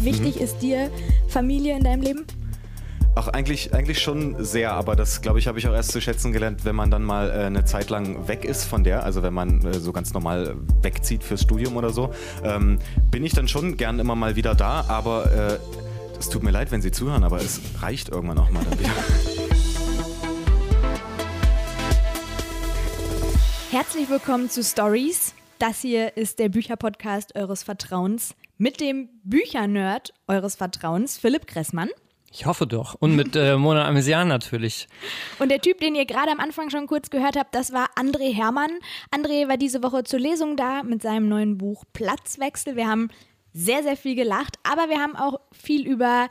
Wie wichtig mhm. ist dir Familie in deinem Leben? Ach, eigentlich, eigentlich schon sehr, aber das, glaube ich, habe ich auch erst zu schätzen gelernt, wenn man dann mal äh, eine Zeit lang weg ist von der, also wenn man äh, so ganz normal wegzieht fürs Studium oder so, ähm, bin ich dann schon gern immer mal wieder da, aber äh, es tut mir leid, wenn Sie zuhören, aber es reicht irgendwann auch mal dann wieder. Herzlich willkommen zu Stories. Das hier ist der Bücherpodcast eures Vertrauens mit dem Büchernerd eures Vertrauens, Philipp Kressmann. Ich hoffe doch. Und mit äh, Mona Amesian natürlich. Und der Typ, den ihr gerade am Anfang schon kurz gehört habt, das war André Hermann. André war diese Woche zur Lesung da mit seinem neuen Buch Platzwechsel. Wir haben sehr, sehr viel gelacht, aber wir haben auch viel über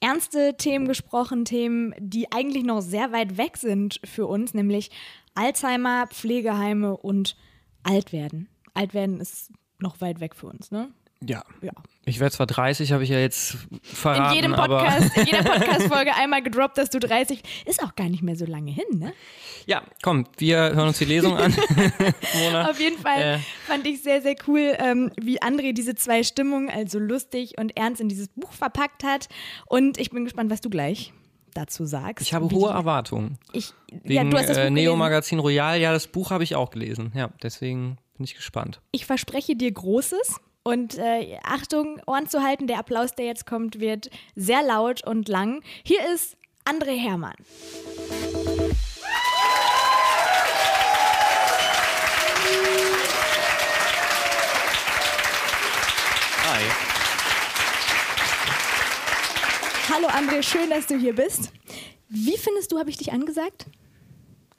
ernste Themen gesprochen, Themen, die eigentlich noch sehr weit weg sind für uns, nämlich Alzheimer, Pflegeheime und Altwerden. Altwerden ist noch weit weg für uns, ne? Ja. ja. Ich werde zwar 30, habe ich ja jetzt verraten. In jedem Podcast, in jeder Podcast-Folge einmal gedroppt, dass du 30. Ist auch gar nicht mehr so lange hin, ne? Ja, komm, wir hören uns die Lesung an. Auf jeden Fall äh. fand ich sehr, sehr cool, ähm, wie André diese zwei Stimmungen, also lustig und ernst, in dieses Buch verpackt hat. Und ich bin gespannt, was du gleich dazu sagst. Ich habe hohe Erwartungen. Ich, Wegen, ja, du hast das Buch äh, Neo Magazin Royal, ja, das Buch habe ich auch gelesen. Ja, deswegen bin ich gespannt. Ich verspreche dir Großes. Und äh, Achtung, Ohren zu halten, der Applaus, der jetzt kommt, wird sehr laut und lang. Hier ist André Hermann. Hi. Hallo André, schön, dass du hier bist. Wie findest du, habe ich dich angesagt?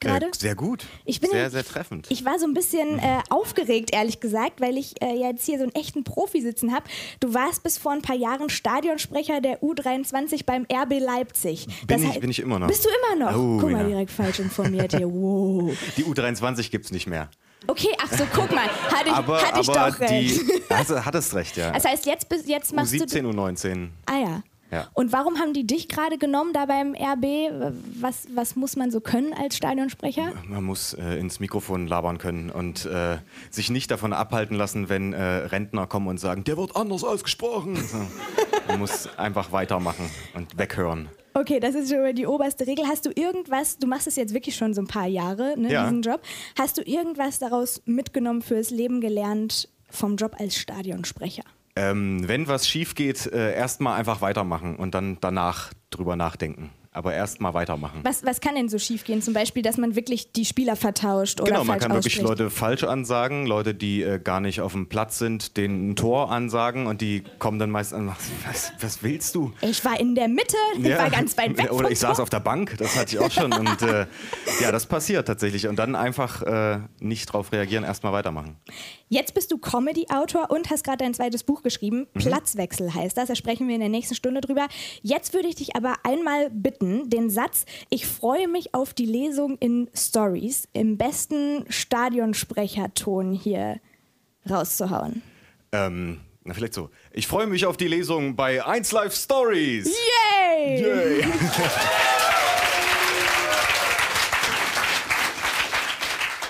Gerade? Äh, sehr gut. Ich bin, sehr, sehr treffend. Ich war so ein bisschen äh, aufgeregt, ehrlich gesagt, weil ich äh, jetzt hier so einen echten Profi sitzen habe. Du warst bis vor ein paar Jahren Stadionsprecher der U23 beim RB Leipzig. Bin, ich, bin ich immer noch. Bist du immer noch? Oh, Guck mal, ja. direkt falsch informiert hier. Wow. Die U23 gibt es nicht mehr. Okay, ach so, guck mal, hatte ich, aber, hatte ich aber doch recht. Die, also, hattest recht, ja. Das heißt, jetzt, jetzt machst U17, du... U17, U19. Ah ja. Ja. Und warum haben die dich gerade genommen da beim RB? Was, was muss man so können als Stadionsprecher? Man muss äh, ins Mikrofon labern können und äh, sich nicht davon abhalten lassen, wenn äh, Rentner kommen und sagen, der wird anders ausgesprochen. Man muss einfach weitermachen und weghören. Okay, das ist schon die oberste Regel. Hast du irgendwas, du machst es jetzt wirklich schon so ein paar Jahre, ne, ja. diesen Job. Hast du irgendwas daraus mitgenommen fürs Leben gelernt vom Job als Stadionsprecher? Ähm, wenn was schief geht, äh, erstmal einfach weitermachen und dann danach drüber nachdenken aber erst mal weitermachen. Was, was kann denn so schiefgehen? Zum Beispiel, dass man wirklich die Spieler vertauscht oder Genau, man kann ausspricht. wirklich Leute falsch ansagen, Leute, die äh, gar nicht auf dem Platz sind, denen ein Tor ansagen und die kommen dann meist an, was, was willst du? Ich war in der Mitte, ich ja. war ganz weit weg Oder ich saß auf der Bank, das hatte ich auch schon und äh, ja, das passiert tatsächlich und dann einfach äh, nicht drauf reagieren, erst mal weitermachen. Jetzt bist du Comedy-Autor und hast gerade dein zweites Buch geschrieben, mhm. Platzwechsel heißt das, da sprechen wir in der nächsten Stunde drüber. Jetzt würde ich dich aber einmal bitten, den Satz, ich freue mich auf die Lesung in Stories im besten Stadionsprecherton hier rauszuhauen. Ähm, na, vielleicht so. Ich freue mich auf die Lesung bei 1 Live Stories. Yay! Yay.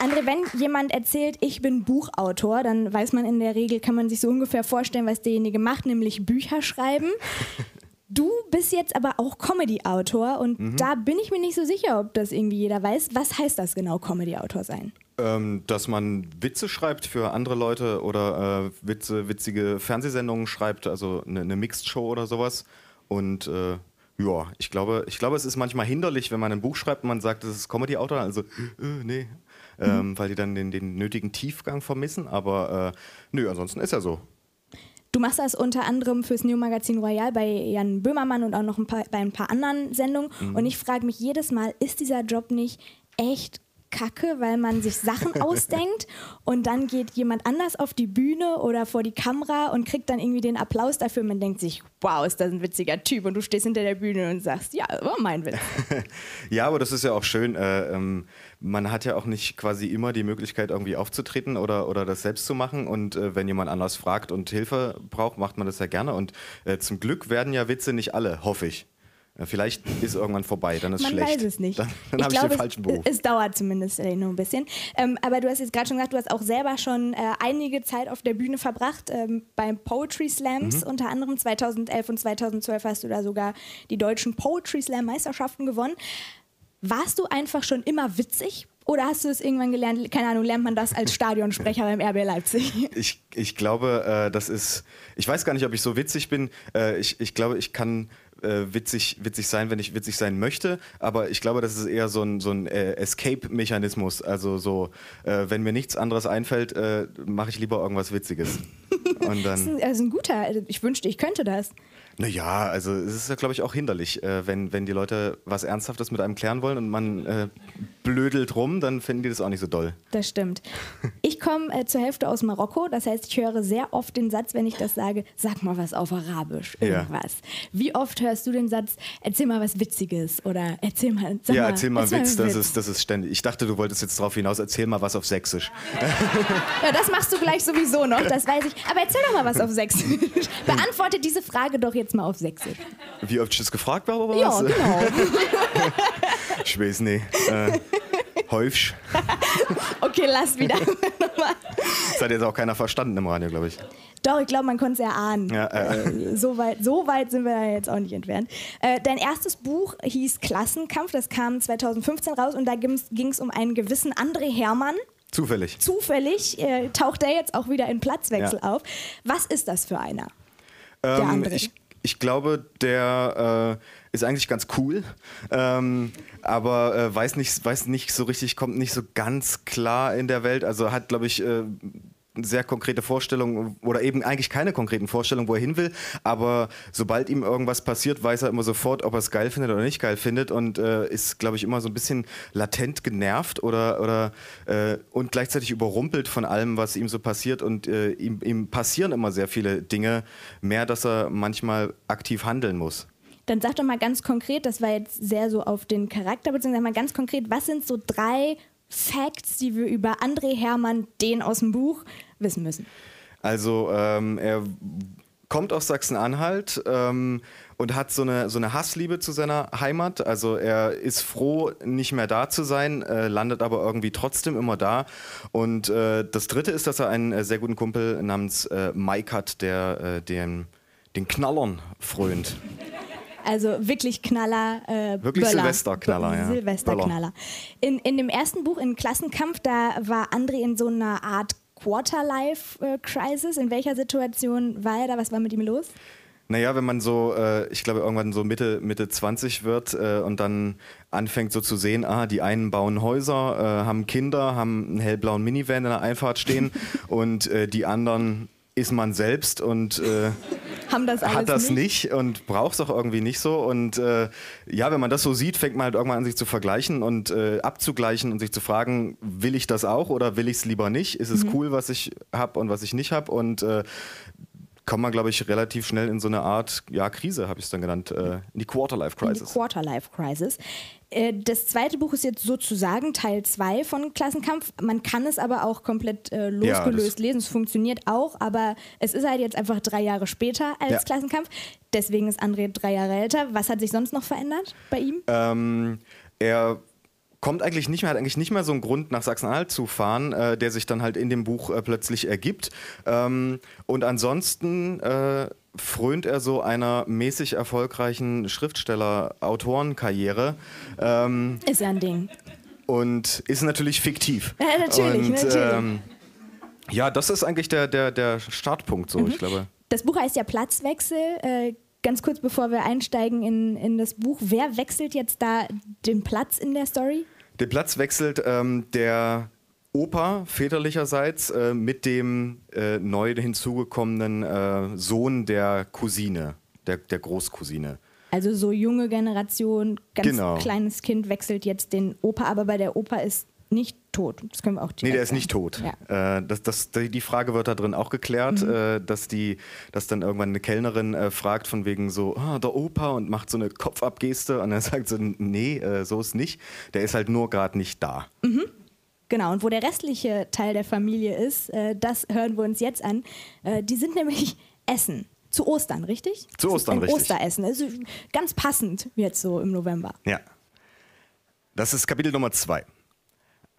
André, wenn jemand erzählt, ich bin Buchautor, dann weiß man in der Regel, kann man sich so ungefähr vorstellen, was derjenige macht, nämlich Bücher schreiben. Du bist jetzt aber auch Comedy-Autor und mhm. da bin ich mir nicht so sicher, ob das irgendwie jeder weiß. Was heißt das genau, Comedy-Autor sein? Ähm, dass man Witze schreibt für andere Leute oder äh, Witze, witzige Fernsehsendungen schreibt, also eine, eine Mixed-Show oder sowas. Und äh, ja, ich glaube, ich glaube, es ist manchmal hinderlich, wenn man ein Buch schreibt und man sagt, das ist Comedy-Autor, also äh, nee. Ähm, weil die dann den, den, nötigen Tiefgang vermissen. Aber äh, nö, ansonsten ist er so. Du machst das unter anderem fürs New Magazin Royal bei Jan Böhmermann und auch noch ein paar, bei ein paar anderen Sendungen. Mhm. Und ich frage mich jedes Mal, ist dieser Job nicht echt kacke, weil man sich Sachen ausdenkt und dann geht jemand anders auf die Bühne oder vor die Kamera und kriegt dann irgendwie den Applaus dafür. Man denkt sich, wow, ist das ein witziger Typ und du stehst hinter der Bühne und sagst, ja, war mein Witz. ja, aber das ist ja auch schön. Äh, ähm, man hat ja auch nicht quasi immer die Möglichkeit, irgendwie aufzutreten oder, oder das selbst zu machen. Und äh, wenn jemand anders fragt und Hilfe braucht, macht man das ja gerne. Und äh, zum Glück werden ja Witze nicht alle, hoffe ich. vielleicht ist irgendwann vorbei, dann ist Man schlecht. Man weiß es nicht. Dann, dann habe ich den falschen Beruf. Es, es dauert zumindest äh, nur ein bisschen. Ähm, aber du hast jetzt gerade schon gesagt, du hast auch selber schon äh, einige Zeit auf der Bühne verbracht, ähm, beim Poetry Slams. Mhm. Unter anderem 2011 und 2012 hast du da sogar die deutschen Poetry Slam Meisterschaften gewonnen. Warst du einfach schon immer witzig? Oder hast du es irgendwann gelernt, keine Ahnung, lernt man das als Stadionsprecher beim RB Leipzig? Ich, ich glaube, äh, das ist, ich weiß gar nicht, ob ich so witzig bin. Äh, ich, ich glaube, ich kann äh, witzig, witzig sein, wenn ich witzig sein möchte, aber ich glaube, das ist eher so ein, so ein äh, Escape-Mechanismus. Also so, äh, wenn mir nichts anderes einfällt, äh, mache ich lieber irgendwas Witziges. Und dann, das ist ein, also ein guter, ich wünschte, ich könnte das. Naja, also es ist ja, glaube ich, auch hinderlich, äh, wenn, wenn die Leute was Ernsthaftes mit einem klären wollen und man äh, blödelt rum, dann finden die das auch nicht so doll. Das stimmt. Ich komme äh, zur Hälfte aus Marokko, das heißt, ich höre sehr oft den Satz, wenn ich das sage, sag mal was auf Arabisch, irgendwas. Ja. Wie oft hörst du den Satz, erzähl mal was Witziges oder erzähl mal, Ja, erzähl mal, erzähl Witz, mal das, Witz. Ist, das ist ständig. Ich dachte, du wolltest jetzt darauf hinaus, erzähl mal was auf Sächsisch. Ja, das machst du gleich sowieso noch, das weiß ich. Aber erzähl doch mal was auf Sächsisch. Beantworte diese Frage doch jetzt mal auf Sächsisch. Wie oft ich das gefragt habe oder was? Ja, genau. ich weiß nicht. Äh, häufig. okay, lass wieder. das hat jetzt auch keiner verstanden im Radio, glaube ich. Doch, ich glaube, man konnte es erahnen. Ja, äh. äh. so, weit, so weit sind wir da jetzt auch nicht entfernt. Äh, dein erstes Buch hieß Klassenkampf, das kam 2015 raus und da ging es um einen gewissen André Hermann. Zufällig. Zufällig äh, taucht er jetzt auch wieder in Platzwechsel ja. auf. Was ist das für einer? Der ähm? Ich, ich glaube, der äh, ist eigentlich ganz cool, ähm, aber äh, weiß, nicht, weiß nicht so richtig, kommt nicht so ganz klar in der Welt. Also hat, glaube ich, äh, sehr konkrete Vorstellungen oder eben eigentlich keine konkreten Vorstellungen, wo er hin will. Aber sobald ihm irgendwas passiert, weiß er immer sofort, ob er es geil findet oder nicht geil findet und äh, ist, glaube ich, immer so ein bisschen latent genervt oder, oder äh, und gleichzeitig überrumpelt von allem, was ihm so passiert. Und äh, ihm, ihm passieren immer sehr viele Dinge, mehr, dass er manchmal aktiv handeln muss. Dann sag doch mal ganz konkret, das war jetzt sehr so auf den Charakter, beziehungsweise mal ganz konkret, was sind so drei Facts, die wir über André Hermann, den aus dem Buch, wissen müssen? Also ähm, er kommt aus Sachsen-Anhalt ähm, und hat so eine, so eine Hassliebe zu seiner Heimat. Also er ist froh, nicht mehr da zu sein, äh, landet aber irgendwie trotzdem immer da. Und äh, das Dritte ist, dass er einen äh, sehr guten Kumpel namens äh, Mike hat, der äh, den, den Knallern frönt. Also wirklich Knaller. Äh, wirklich Böller. Silvesterknaller, ja. Silvesterknaller. In, in dem ersten Buch, in Klassenkampf, da war André in so einer Art Quarterlife-Crisis. In welcher Situation war er da? Was war mit ihm los? Naja, wenn man so, äh, ich glaube, irgendwann so Mitte, Mitte 20 wird äh, und dann anfängt so zu sehen, ah, die einen bauen Häuser, äh, haben Kinder, haben einen hellblauen Minivan in der Einfahrt stehen und äh, die anderen ist man selbst und äh, das hat das nicht? nicht und braucht es auch irgendwie nicht so. Und äh, ja, wenn man das so sieht, fängt man halt irgendwann an, sich zu vergleichen und äh, abzugleichen und sich zu fragen, will ich das auch oder will ich es lieber nicht? Ist es mhm. cool, was ich habe und was ich nicht habe? Und äh, kommt man, glaube ich, relativ schnell in so eine Art, ja, Krise, habe ich es dann genannt, äh, in die Quarterlife-Crisis. In die Quarterlife-Crisis. Äh, das zweite Buch ist jetzt sozusagen Teil 2 von Klassenkampf. Man kann es aber auch komplett äh, losgelöst ja, lesen. Es funktioniert auch, aber es ist halt jetzt einfach drei Jahre später als ja. Klassenkampf. Deswegen ist André drei Jahre älter. Was hat sich sonst noch verändert bei ihm? Ähm, er kommt eigentlich nicht mehr, hat eigentlich nicht mehr so einen Grund, nach Sachsen-Anhalt zu fahren, äh, der sich dann halt in dem Buch äh, plötzlich ergibt. Ähm, und ansonsten äh, frönt er so einer mäßig erfolgreichen Schriftsteller-Autorenkarriere. Ähm, ist ja ein Ding. Und ist natürlich fiktiv. Ja, natürlich, und, natürlich. Ähm, ja, das ist eigentlich der, der, der Startpunkt, so, mhm. ich glaube. Das Buch heißt ja Platzwechsel. Ganz kurz bevor wir einsteigen in, in das Buch, wer wechselt jetzt da den Platz in der Story? Den Platz wechselt ähm, der Opa väterlicherseits äh, mit dem äh, neu hinzugekommenen äh, Sohn der Cousine, der, der Großcousine. Also so junge Generation, ganz genau. kleines Kind wechselt jetzt den Opa, aber bei der Opa ist nicht tot. Das können wir auch Nee, der ist nicht tot. Ja. Äh, das, das, die Frage wird da drin auch geklärt, mhm. äh, dass, die, dass dann irgendwann eine Kellnerin äh, fragt von wegen so, ah, der Opa und macht so eine Kopfabgeste und er sagt so, nee, äh, so ist nicht. Der ist halt nur gerade nicht da. Mhm. Genau, und wo der restliche Teil der Familie ist, äh, das hören wir uns jetzt an. Äh, die sind nämlich Essen. zu Ostern, richtig? Zu Ostern, ein richtig. Osteressen. Also ganz passend jetzt so im November. Ja. Das ist Kapitel Nummer zwei.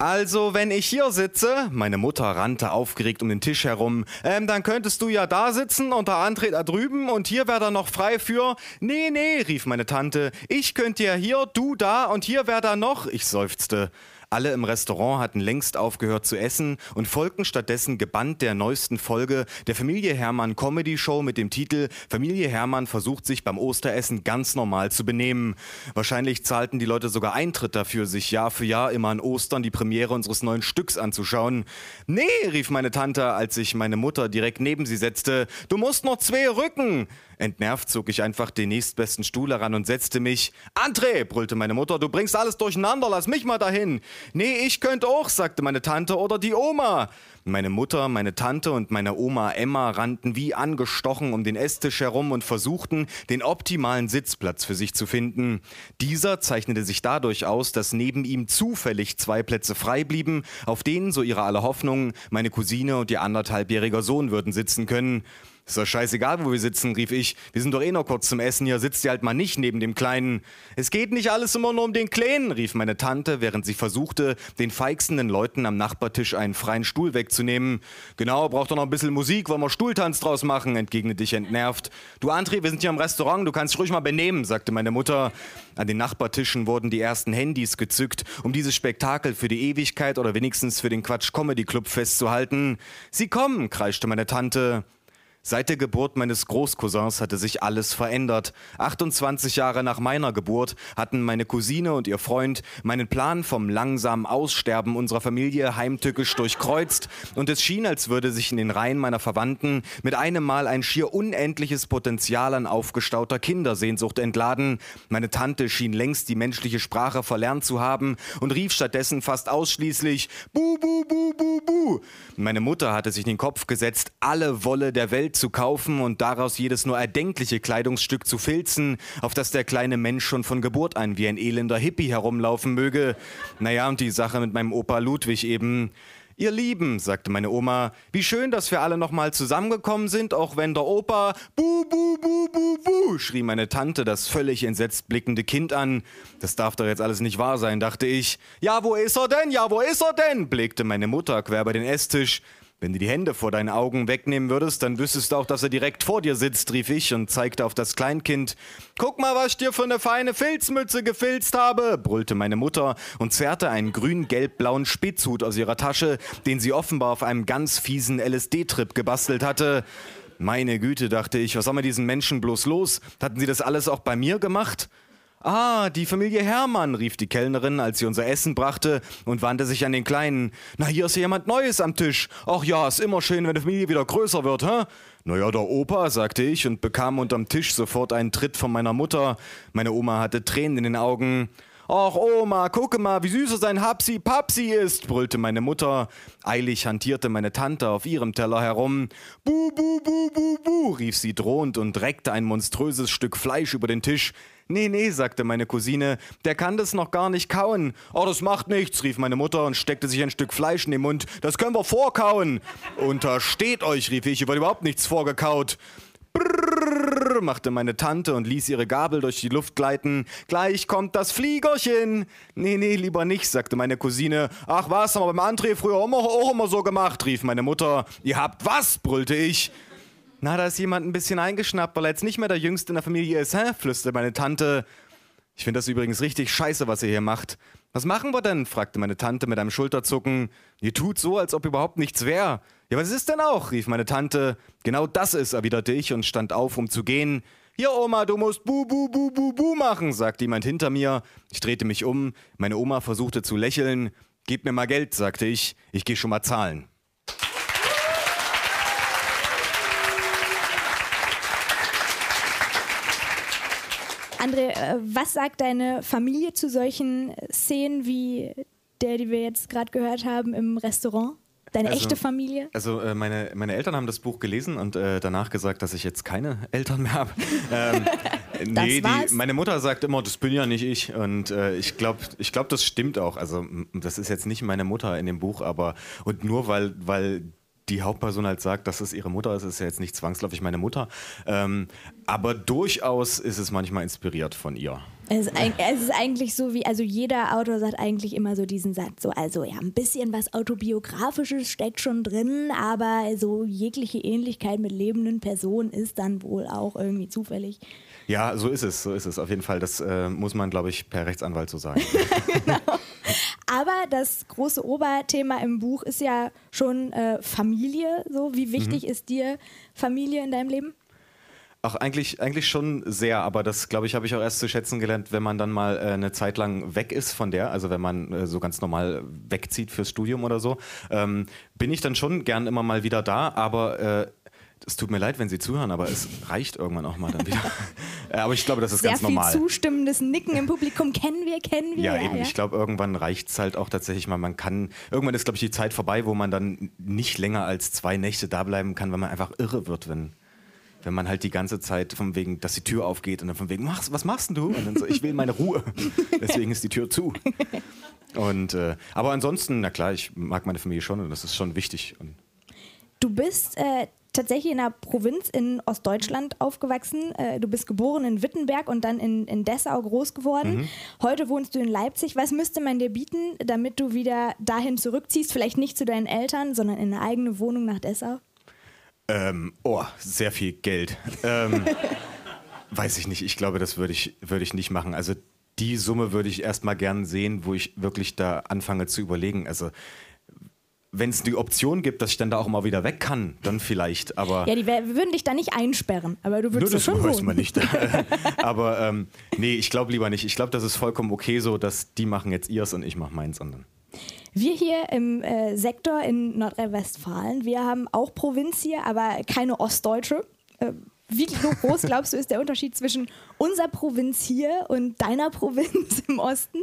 Also, wenn ich hier sitze, meine Mutter rannte aufgeregt um den Tisch herum, ähm, dann könntest du ja da sitzen und der André da drüben und hier wäre dann noch frei für. Nee, nee, rief meine Tante, ich könnte ja hier, du da und hier wäre da noch. Ich seufzte. Alle im Restaurant hatten längst aufgehört zu essen und folgten stattdessen gebannt der neuesten Folge der Familie Hermann Comedy Show mit dem Titel Familie Hermann versucht sich beim Osteressen ganz normal zu benehmen. Wahrscheinlich zahlten die Leute sogar Eintritt dafür, sich Jahr für Jahr immer an Ostern die Premiere unseres neuen Stücks anzuschauen. Nee, rief meine Tante, als sich meine Mutter direkt neben sie setzte, du musst noch zwei Rücken. Entnervt zog ich einfach den nächstbesten Stuhl heran und setzte mich. André, brüllte meine Mutter, du bringst alles durcheinander, lass mich mal dahin. Nee, ich könnte auch, sagte meine Tante oder die Oma. Meine Mutter, meine Tante und meine Oma Emma rannten wie angestochen um den Esstisch herum und versuchten, den optimalen Sitzplatz für sich zu finden. Dieser zeichnete sich dadurch aus, dass neben ihm zufällig zwei Plätze frei blieben, auf denen, so ihre aller Hoffnungen, meine Cousine und ihr anderthalbjähriger Sohn würden sitzen können. Ist doch scheißegal, wo wir sitzen, rief ich. Wir sind doch eh noch kurz zum Essen, hier sitzt ihr halt mal nicht neben dem Kleinen. Es geht nicht alles immer nur um den Kleinen, rief meine Tante, während sie versuchte, den feixenden Leuten am Nachbartisch einen freien Stuhl wegzunehmen. Genau, braucht doch noch ein bisschen Musik, wollen wir Stuhltanz draus machen, entgegnete ich entnervt. Du André, wir sind hier im Restaurant, du kannst dich ruhig mal benehmen, sagte meine Mutter. An den Nachbartischen wurden die ersten Handys gezückt, um dieses Spektakel für die Ewigkeit oder wenigstens für den Quatsch Comedy Club festzuhalten. Sie kommen, kreischte meine Tante. Seit der Geburt meines Großcousins hatte sich alles verändert. 28 Jahre nach meiner Geburt hatten meine Cousine und ihr Freund meinen Plan vom langsamen Aussterben unserer Familie heimtückisch durchkreuzt und es schien, als würde sich in den Reihen meiner Verwandten mit einem Mal ein schier unendliches Potenzial an aufgestauter Kindersehnsucht entladen. Meine Tante schien längst die menschliche Sprache verlernt zu haben und rief stattdessen fast ausschließlich Bu, bu, bu, bu, bu. Meine Mutter hatte sich in den Kopf gesetzt, alle Wolle der Welt zu kaufen und daraus jedes nur erdenkliche Kleidungsstück zu filzen, auf das der kleine Mensch schon von Geburt an wie ein elender Hippie herumlaufen möge. Naja, und die Sache mit meinem Opa Ludwig eben. Ihr Lieben, sagte meine Oma, wie schön, dass wir alle nochmal zusammengekommen sind, auch wenn der Opa Bu, bu, bu, bu, bu, schrie meine Tante das völlig entsetzt blickende Kind an. Das darf doch jetzt alles nicht wahr sein, dachte ich. Ja, wo ist er denn? Ja, wo ist er denn? blickte meine Mutter quer bei den Esstisch. Wenn du die Hände vor deinen Augen wegnehmen würdest, dann wüsstest du auch, dass er direkt vor dir sitzt, rief ich und zeigte auf das Kleinkind. Guck mal, was ich dir für eine feine Filzmütze gefilzt habe, brüllte meine Mutter und zerrte einen grün-gelb-blauen Spitzhut aus ihrer Tasche, den sie offenbar auf einem ganz fiesen LSD-Trip gebastelt hatte. Meine Güte, dachte ich, was haben wir diesen Menschen bloß los? Hatten sie das alles auch bei mir gemacht? Ah, die Familie Hermann, rief die Kellnerin, als sie unser Essen brachte und wandte sich an den Kleinen. Na, hier ist ja jemand Neues am Tisch. Ach ja, ist immer schön, wenn die Familie wieder größer wird, hä? Naja, der Opa, sagte ich und bekam unterm Tisch sofort einen Tritt von meiner Mutter. Meine Oma hatte Tränen in den Augen. Ach Oma, gucke mal, wie süß sein Hapsi Papsi ist, brüllte meine Mutter. Eilig hantierte meine Tante auf ihrem Teller herum. Bu, bu, bu, bu, bu, rief sie drohend und reckte ein monströses Stück Fleisch über den Tisch. Nee, nee, sagte meine Cousine, der kann das noch gar nicht kauen. Oh, das macht nichts, rief meine Mutter und steckte sich ein Stück Fleisch in den Mund. Das können wir vorkauen. Untersteht euch, rief ich, über überhaupt nichts vorgekaut. Brrr, machte meine Tante und ließ ihre Gabel durch die Luft gleiten. Gleich kommt das Fliegerchen. Nee, nee, lieber nicht, sagte meine Cousine. Ach was, haben wir beim André früher auch immer, auch immer so gemacht, rief meine Mutter. Ihr habt was, brüllte ich. Na, da ist jemand ein bisschen eingeschnappt, weil er jetzt nicht mehr der Jüngste in der Familie ist, hä? flüsterte meine Tante. Ich finde das übrigens richtig scheiße, was ihr hier macht. Was machen wir denn? fragte meine Tante mit einem Schulterzucken. Ihr tut so, als ob überhaupt nichts wäre. Ja, was ist denn auch? rief meine Tante. Genau das ist, erwiderte ich und stand auf, um zu gehen. Hier, Oma, du musst bu, bu, bu, bu, bu machen, sagte jemand hinter mir. Ich drehte mich um. Meine Oma versuchte zu lächeln. Gib mir mal Geld, sagte ich. Ich gehe schon mal zahlen. André, äh, was sagt deine Familie zu solchen Szenen wie der, die wir jetzt gerade gehört haben im Restaurant? Deine also, echte Familie? Also äh, meine, meine Eltern haben das Buch gelesen und äh, danach gesagt, dass ich jetzt keine Eltern mehr habe. ähm, nee, die, meine Mutter sagt immer, das bin ja nicht ich. Und äh, ich glaube, ich glaub, das stimmt auch. Also das ist jetzt nicht meine Mutter in dem Buch, aber und nur weil, weil die Hauptperson halt sagt, dass es ihre Mutter ist, ist ja jetzt nicht zwangsläufig meine Mutter. Ähm, aber durchaus ist es manchmal inspiriert von ihr. Es ist, es ist, eigentlich so wie, also jeder Autor sagt eigentlich immer so diesen Satz, so, also ja, ein bisschen was Autobiografisches steckt schon drin, aber so jegliche Ähnlichkeit mit lebenden Personen ist dann wohl auch irgendwie zufällig. Ja, so ist es, so ist es auf jeden Fall. Das äh, muss man, glaube ich, per Rechtsanwalt so sagen. genau. Aber das große Oberthema im Buch ist ja schon äh, Familie. So, wie wichtig mhm. ist dir Familie in deinem Leben? Ach, eigentlich, eigentlich schon sehr, aber das, glaube ich, habe ich auch erst zu schätzen gelernt, wenn man dann mal äh, eine Zeit lang weg ist von der, also wenn man äh, so ganz normal wegzieht fürs Studium oder so, ähm, bin ich dann schon gern immer mal wieder da, aber äh, es tut mir leid, wenn Sie zuhören, aber es reicht irgendwann auch mal dann wieder. aber ich glaube, das ist Sehr ganz normal. Sehr viel zustimmendes Nicken im Publikum kennen wir, kennen wir. Ja, ja eben. Ja. Ich glaube, irgendwann reicht es halt auch tatsächlich mal. Man kann, irgendwann ist, glaube ich, die Zeit vorbei, wo man dann nicht länger als zwei Nächte da bleiben kann, weil man einfach irre wird, wenn, wenn man halt die ganze Zeit von wegen, dass die Tür aufgeht und dann von wegen, machst, was machst denn du? Und dann so, ich will meine Ruhe. Deswegen ist die Tür zu. Und, äh, aber ansonsten, na klar, ich mag meine Familie schon und das ist schon wichtig. Und du bist äh, tatsächlich in einer Provinz in Ostdeutschland aufgewachsen. Äh, du bist geboren in Wittenberg und dann in, in Dessau groß geworden. Mhm. Heute wohnst du in Leipzig. Was müsste man dir bieten, damit du wieder dahin zurückziehst? Vielleicht nicht zu deinen Eltern, sondern in eine eigene Wohnung nach Dessau? Ähm, oh, sehr viel Geld. Ähm, weiß ich nicht. Ich glaube, das würde ich, würd ich nicht machen. Also die Summe würde ich erstmal gern sehen, wo ich wirklich da anfange zu überlegen. Also wenn es die Option gibt, dass ich dann da auch mal wieder weg kann, dann vielleicht. Aber ja, die würden dich da nicht einsperren, aber du würdest Nur das schon weiß man nicht. aber ähm, nee, ich glaube lieber nicht. Ich glaube, das ist vollkommen okay so, dass die machen jetzt ihrs und ich mache meins. Und wir hier im äh, Sektor in Nordrhein-Westfalen, wir haben auch Provinz hier, aber keine ostdeutsche. Äh, wie groß glaubst du ist der Unterschied zwischen unserer Provinz hier und deiner Provinz im Osten?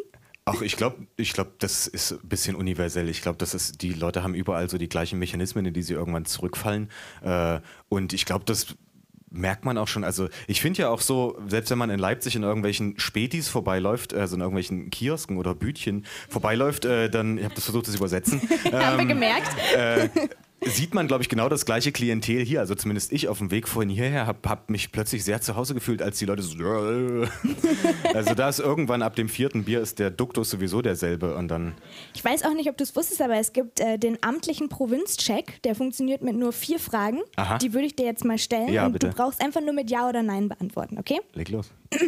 Ach, ich glaube, ich glaub, das ist ein bisschen universell. Ich glaube, die Leute haben überall so die gleichen Mechanismen, in die sie irgendwann zurückfallen. Äh, und ich glaube, das merkt man auch schon. Also ich finde ja auch so, selbst wenn man in Leipzig in irgendwelchen Spätis vorbeiläuft, also in irgendwelchen Kiosken oder Bütchen vorbeiläuft, äh, dann, ich habe das versucht, das zu übersetzen. haben wir ähm, gemerkt. Äh, sieht man, glaube ich, genau das gleiche Klientel hier. Also zumindest ich auf dem Weg vorhin hierher habe hab mich plötzlich sehr zu Hause gefühlt, als die Leute so. also da ist irgendwann ab dem vierten Bier ist der Duktus sowieso derselbe und dann. Ich weiß auch nicht, ob du es wusstest, aber es gibt äh, den amtlichen Provinzcheck, der funktioniert mit nur vier Fragen. Aha. Die würde ich dir jetzt mal stellen ja, und bitte. du brauchst einfach nur mit Ja oder Nein beantworten, okay? Leg los.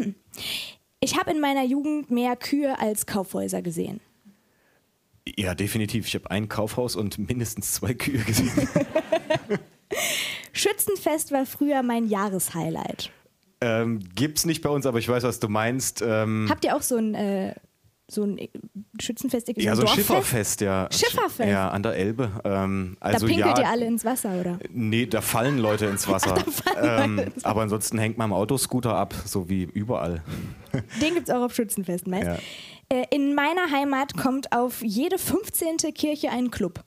Ich habe in meiner Jugend mehr Kühe als Kaufhäuser gesehen. Ja, definitiv. Ich habe ein Kaufhaus und mindestens zwei Kühe gesehen. Schützenfest war früher mein Jahreshighlight. Ähm, gibt's nicht bei uns, aber ich weiß, was du meinst. Ähm, Habt ihr auch so ein, äh, so ein Schützenfest? So ja, so ein Schifferfest, ja. Schifferfest? Ja, an der Elbe. Ähm, also da pinkelt ja, ihr alle ins Wasser, oder? Nee, da fallen Leute ins Wasser. ähm, ins Wasser. Aber ansonsten hängt man am Autoscooter ab, so wie überall. Den gibt es auch auf Schützenfesten, meinst ja. Äh, in meiner Heimat kommt auf jede 15. Kirche ein Club.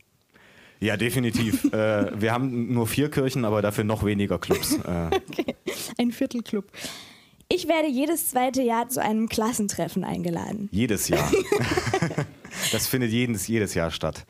Ja, definitiv. äh, wir haben nur vier Kirchen, aber dafür noch weniger Clubs. Äh. Okay. Ein Viertelclub. Ich werde jedes zweite Jahr zu einem Klassentreffen eingeladen. Jedes Jahr. das findet jedes, jedes Jahr statt.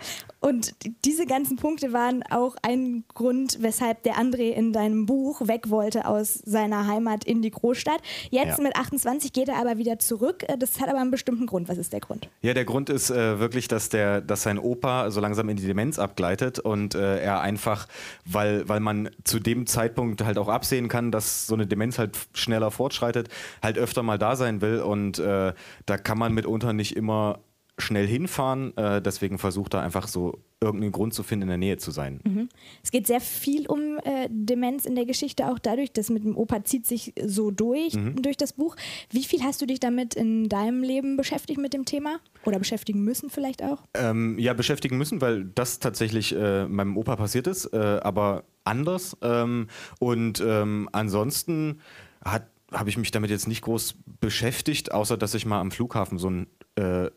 Und diese ganzen Punkte waren auch ein Grund, weshalb der André in deinem Buch weg wollte aus seiner Heimat in die Großstadt. Jetzt ja. mit 28 geht er aber wieder zurück. Das hat aber einen bestimmten Grund. Was ist der Grund? Ja, der Grund ist äh, wirklich, dass, der, dass sein Opa so langsam in die Demenz abgleitet und äh, er einfach, weil, weil man zu dem Zeitpunkt halt auch absehen kann, dass so eine Demenz halt schneller fortschreitet, halt öfter mal da sein will und äh, da kann man mitunter nicht immer schnell hinfahren. Äh, deswegen versucht er einfach so irgendeinen Grund zu finden, in der Nähe zu sein. Mhm. Es geht sehr viel um äh, Demenz in der Geschichte, auch dadurch, dass mit dem Opa zieht sich so durch, mhm. durch das Buch. Wie viel hast du dich damit in deinem Leben beschäftigt mit dem Thema? Oder beschäftigen müssen vielleicht auch? Ähm, ja, beschäftigen müssen, weil das tatsächlich äh, meinem Opa passiert ist, äh, aber anders. Ähm, und ähm, ansonsten hat habe ich mich damit jetzt nicht groß beschäftigt, außer dass ich mal am Flughafen so ein äh,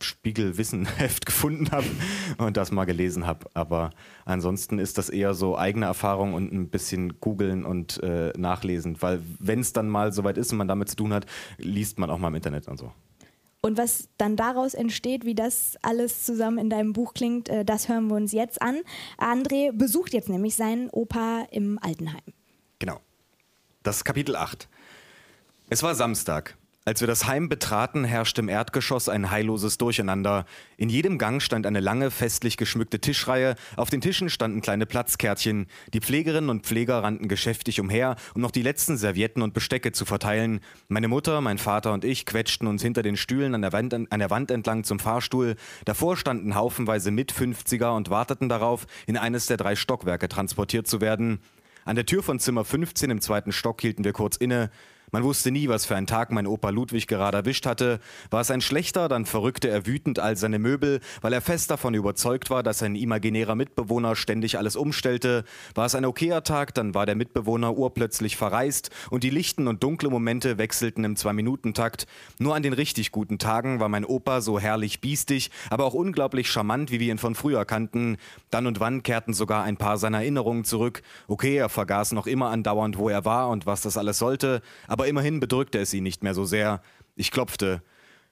Spiegelwissenheft gefunden habe und das mal gelesen habe. Aber ansonsten ist das eher so eigene Erfahrung und ein bisschen googeln und äh, nachlesen, weil wenn es dann mal soweit ist und man damit zu tun hat, liest man auch mal im Internet und so. Und was dann daraus entsteht, wie das alles zusammen in deinem Buch klingt, äh, das hören wir uns jetzt an. André besucht jetzt nämlich seinen Opa im Altenheim. Genau. Das ist Kapitel 8. Es war Samstag. Als wir das Heim betraten, herrschte im Erdgeschoss ein heilloses Durcheinander. In jedem Gang stand eine lange, festlich geschmückte Tischreihe. Auf den Tischen standen kleine Platzkärtchen. Die Pflegerinnen und Pfleger rannten geschäftig umher, um noch die letzten Servietten und Bestecke zu verteilen. Meine Mutter, mein Vater und ich quetschten uns hinter den Stühlen an der Wand, an der Wand entlang zum Fahrstuhl. Davor standen haufenweise Mit-50er und warteten darauf, in eines der drei Stockwerke transportiert zu werden. An der Tür von Zimmer 15 im zweiten Stock hielten wir kurz inne. Man wusste nie, was für einen Tag mein Opa Ludwig gerade erwischt hatte. War es ein schlechter, dann verrückte er wütend all seine Möbel, weil er fest davon überzeugt war, dass ein imaginärer Mitbewohner ständig alles umstellte. War es ein okayer Tag, dann war der Mitbewohner urplötzlich verreist und die lichten und dunklen Momente wechselten im Zwei-Minuten-Takt. Nur an den richtig guten Tagen war mein Opa so herrlich biestig, aber auch unglaublich charmant, wie wir ihn von früher kannten. Dann und wann kehrten sogar ein paar seiner Erinnerungen zurück. Okay, er vergaß noch immer andauernd, wo er war und was das alles sollte, aber aber immerhin bedrückte es sie nicht mehr so sehr. Ich klopfte.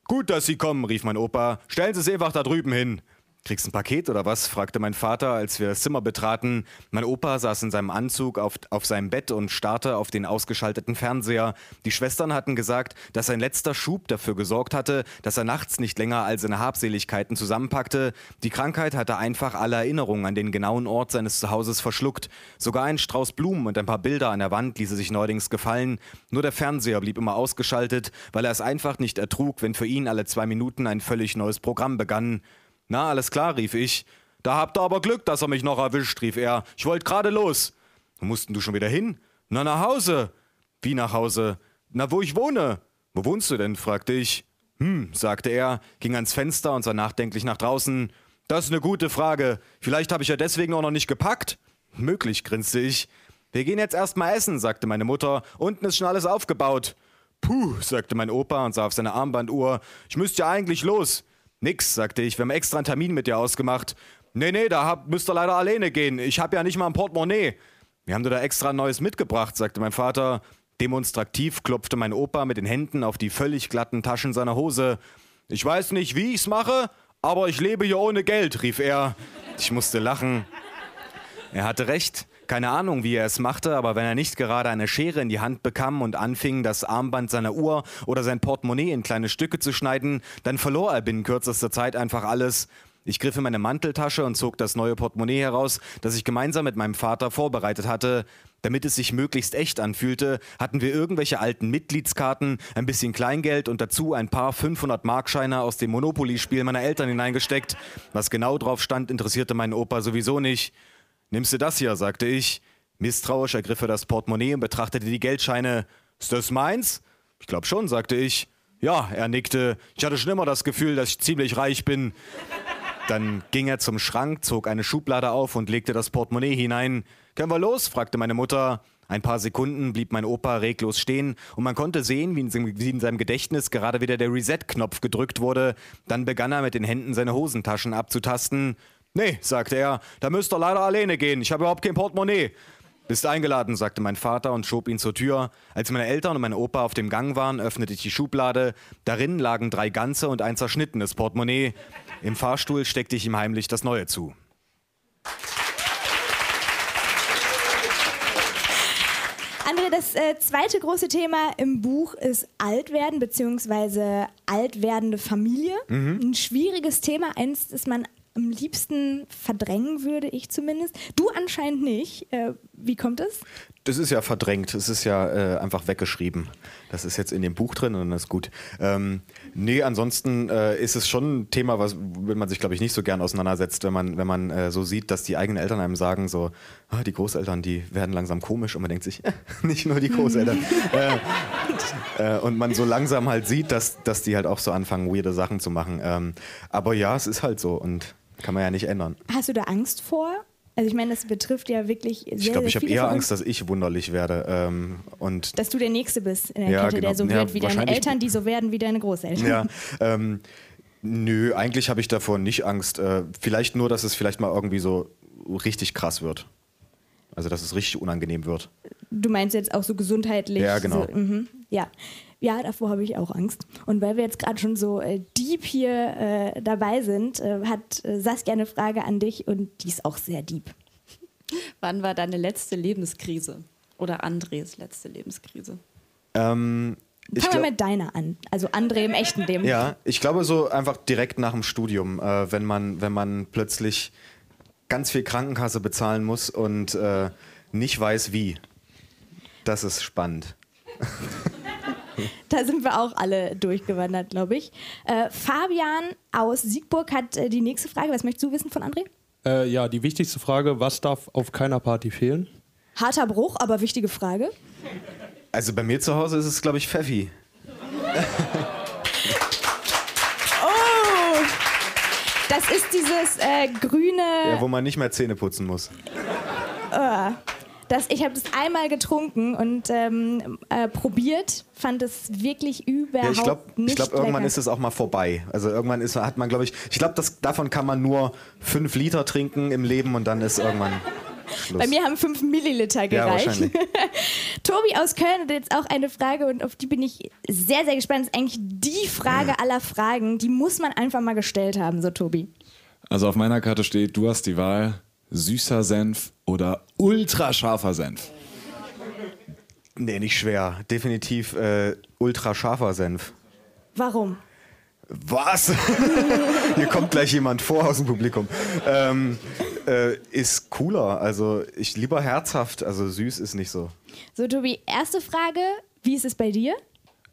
Gut, dass Sie kommen, rief mein Opa. Stellen Sie es einfach da drüben hin. Kriegst ein Paket oder was? fragte mein Vater, als wir das Zimmer betraten. Mein Opa saß in seinem Anzug auf, auf seinem Bett und starrte auf den ausgeschalteten Fernseher. Die Schwestern hatten gesagt, dass sein letzter Schub dafür gesorgt hatte, dass er nachts nicht länger all seine Habseligkeiten zusammenpackte. Die Krankheit hatte einfach alle Erinnerungen an den genauen Ort seines Zuhauses verschluckt. Sogar ein Strauß Blumen und ein paar Bilder an der Wand ließe sich neuerdings gefallen. Nur der Fernseher blieb immer ausgeschaltet, weil er es einfach nicht ertrug, wenn für ihn alle zwei Minuten ein völlig neues Programm begann. Na, alles klar, rief ich. Da habt ihr aber Glück, dass er mich noch erwischt, rief er. Ich wollte gerade los. Wo mussten du schon wieder hin? Na, nach Hause. Wie nach Hause? Na, wo ich wohne. Wo wohnst du denn? fragte ich. Hm, sagte er, ging ans Fenster und sah nachdenklich nach draußen. Das ist eine gute Frage. Vielleicht habe ich ja deswegen auch noch nicht gepackt. Möglich, grinste ich. Wir gehen jetzt erst mal essen, sagte meine Mutter. Unten ist schon alles aufgebaut. Puh, sagte mein Opa und sah auf seine Armbanduhr. Ich müsste ja eigentlich los. Nix, sagte ich, wir haben extra einen Termin mit dir ausgemacht. Nee, nee, da hab, müsst ihr leider alleine gehen. Ich hab ja nicht mal ein Portemonnaie. Wir haben dir da extra ein neues mitgebracht, sagte mein Vater. Demonstrativ klopfte mein Opa mit den Händen auf die völlig glatten Taschen seiner Hose. Ich weiß nicht, wie ich's mache, aber ich lebe hier ohne Geld, rief er. Ich musste lachen. Er hatte recht. Keine Ahnung, wie er es machte, aber wenn er nicht gerade eine Schere in die Hand bekam und anfing, das Armband seiner Uhr oder sein Portemonnaie in kleine Stücke zu schneiden, dann verlor er binnen kürzester Zeit einfach alles. Ich griff in meine Manteltasche und zog das neue Portemonnaie heraus, das ich gemeinsam mit meinem Vater vorbereitet hatte. Damit es sich möglichst echt anfühlte, hatten wir irgendwelche alten Mitgliedskarten, ein bisschen Kleingeld und dazu ein paar 500-Markscheine aus dem Monopoly-Spiel meiner Eltern hineingesteckt. Was genau drauf stand, interessierte meinen Opa sowieso nicht. Nimmst du das hier, sagte ich. Misstrauisch ergriff er das Portemonnaie und betrachtete die Geldscheine. Ist das meins? Ich glaub schon, sagte ich. Ja, er nickte. Ich hatte schon immer das Gefühl, dass ich ziemlich reich bin. Dann ging er zum Schrank, zog eine Schublade auf und legte das Portemonnaie hinein. Können wir los? fragte meine Mutter. Ein paar Sekunden blieb mein Opa reglos stehen und man konnte sehen, wie in seinem Gedächtnis gerade wieder der Reset-Knopf gedrückt wurde. Dann begann er mit den Händen seine Hosentaschen abzutasten. Nee, sagte er, da müsst ihr leider alleine gehen. Ich habe überhaupt kein Portemonnaie. Bist eingeladen, sagte mein Vater und schob ihn zur Tür. Als meine Eltern und mein Opa auf dem Gang waren, öffnete ich die Schublade. Darin lagen drei ganze und ein zerschnittenes Portemonnaie. Im Fahrstuhl steckte ich ihm heimlich das neue zu. André, das äh, zweite große Thema im Buch ist Altwerden bzw. altwerdende Familie. Mhm. Ein schwieriges Thema, eins, das man am liebsten verdrängen würde, ich zumindest. Du anscheinend nicht. Äh, wie kommt es? Das ist ja verdrängt, es ist ja äh, einfach weggeschrieben. Das ist jetzt in dem Buch drin und das ist gut. Ähm, nee, ansonsten äh, ist es schon ein Thema, was wenn man sich, glaube ich, nicht so gern auseinandersetzt, wenn man, wenn man äh, so sieht, dass die eigenen Eltern einem sagen, so, ah, die Großeltern, die werden langsam komisch und man denkt sich, nicht nur die Großeltern. Äh, äh, und man so langsam halt sieht, dass, dass die halt auch so anfangen, weirde Sachen zu machen. Ähm, aber ja, es ist halt so und kann man ja nicht ändern. Hast du da Angst vor? Also ich meine, das betrifft ja wirklich sehr, Ich glaube, ich habe eher Angst, dass ich wunderlich werde. Ähm, und dass du der Nächste bist in der ja, Kette, genau. der so wird wie deine Eltern, die so werden wie deine Großeltern. Ja, ähm, nö, eigentlich habe ich davor nicht Angst. Äh, vielleicht nur, dass es vielleicht mal irgendwie so richtig krass wird. Also, dass es richtig unangenehm wird. Du meinst jetzt auch so gesundheitlich? Ja, genau. So, mhm. Ja, ja, davor habe ich auch Angst. Und weil wir jetzt gerade schon so äh, deep hier äh, dabei sind, äh, hat äh, Saskia eine Frage an dich und die ist auch sehr deep. Wann war deine letzte Lebenskrise? Oder Andres letzte Lebenskrise? Ähm, Fangen wir mit deiner an. Also André im echten Leben. Ja, ich glaube so einfach direkt nach dem Studium, äh, wenn, man, wenn man plötzlich ganz viel Krankenkasse bezahlen muss und äh, nicht weiß wie. Das ist spannend. da sind wir auch alle durchgewandert, glaube ich. Äh, Fabian aus Siegburg hat äh, die nächste Frage. Was möchtest du wissen von André? Äh, ja, die wichtigste Frage: Was darf auf keiner Party fehlen? Harter Bruch, aber wichtige Frage. Also bei mir zu Hause ist es, glaube ich, Pfeffi. oh! Das ist dieses äh, grüne. Ja, wo man nicht mehr Zähne putzen muss. Uh. Das, ich habe das einmal getrunken und ähm, äh, probiert, fand es wirklich überhaupt ja, ich glaub, nicht Ich glaube, irgendwann ist es auch mal vorbei. Also irgendwann ist, hat man, glaube ich, ich glaube, davon kann man nur fünf Liter trinken im Leben und dann ist irgendwann Schluss. Bei mir haben fünf Milliliter gereicht. Ja, Tobi aus Köln hat jetzt auch eine Frage und auf die bin ich sehr, sehr gespannt. Das ist eigentlich die Frage ja. aller Fragen. Die muss man einfach mal gestellt haben, so Tobi. Also auf meiner Karte steht, du hast die Wahl süßer Senf oder ultrascharfer Senf? Nee, nicht schwer. Definitiv äh, ultrascharfer Senf. Warum? Was? Hier kommt gleich jemand vor aus dem Publikum. Ähm, äh, ist cooler. Also ich lieber herzhaft. Also süß ist nicht so. So, Tobi, erste Frage. Wie ist es bei dir?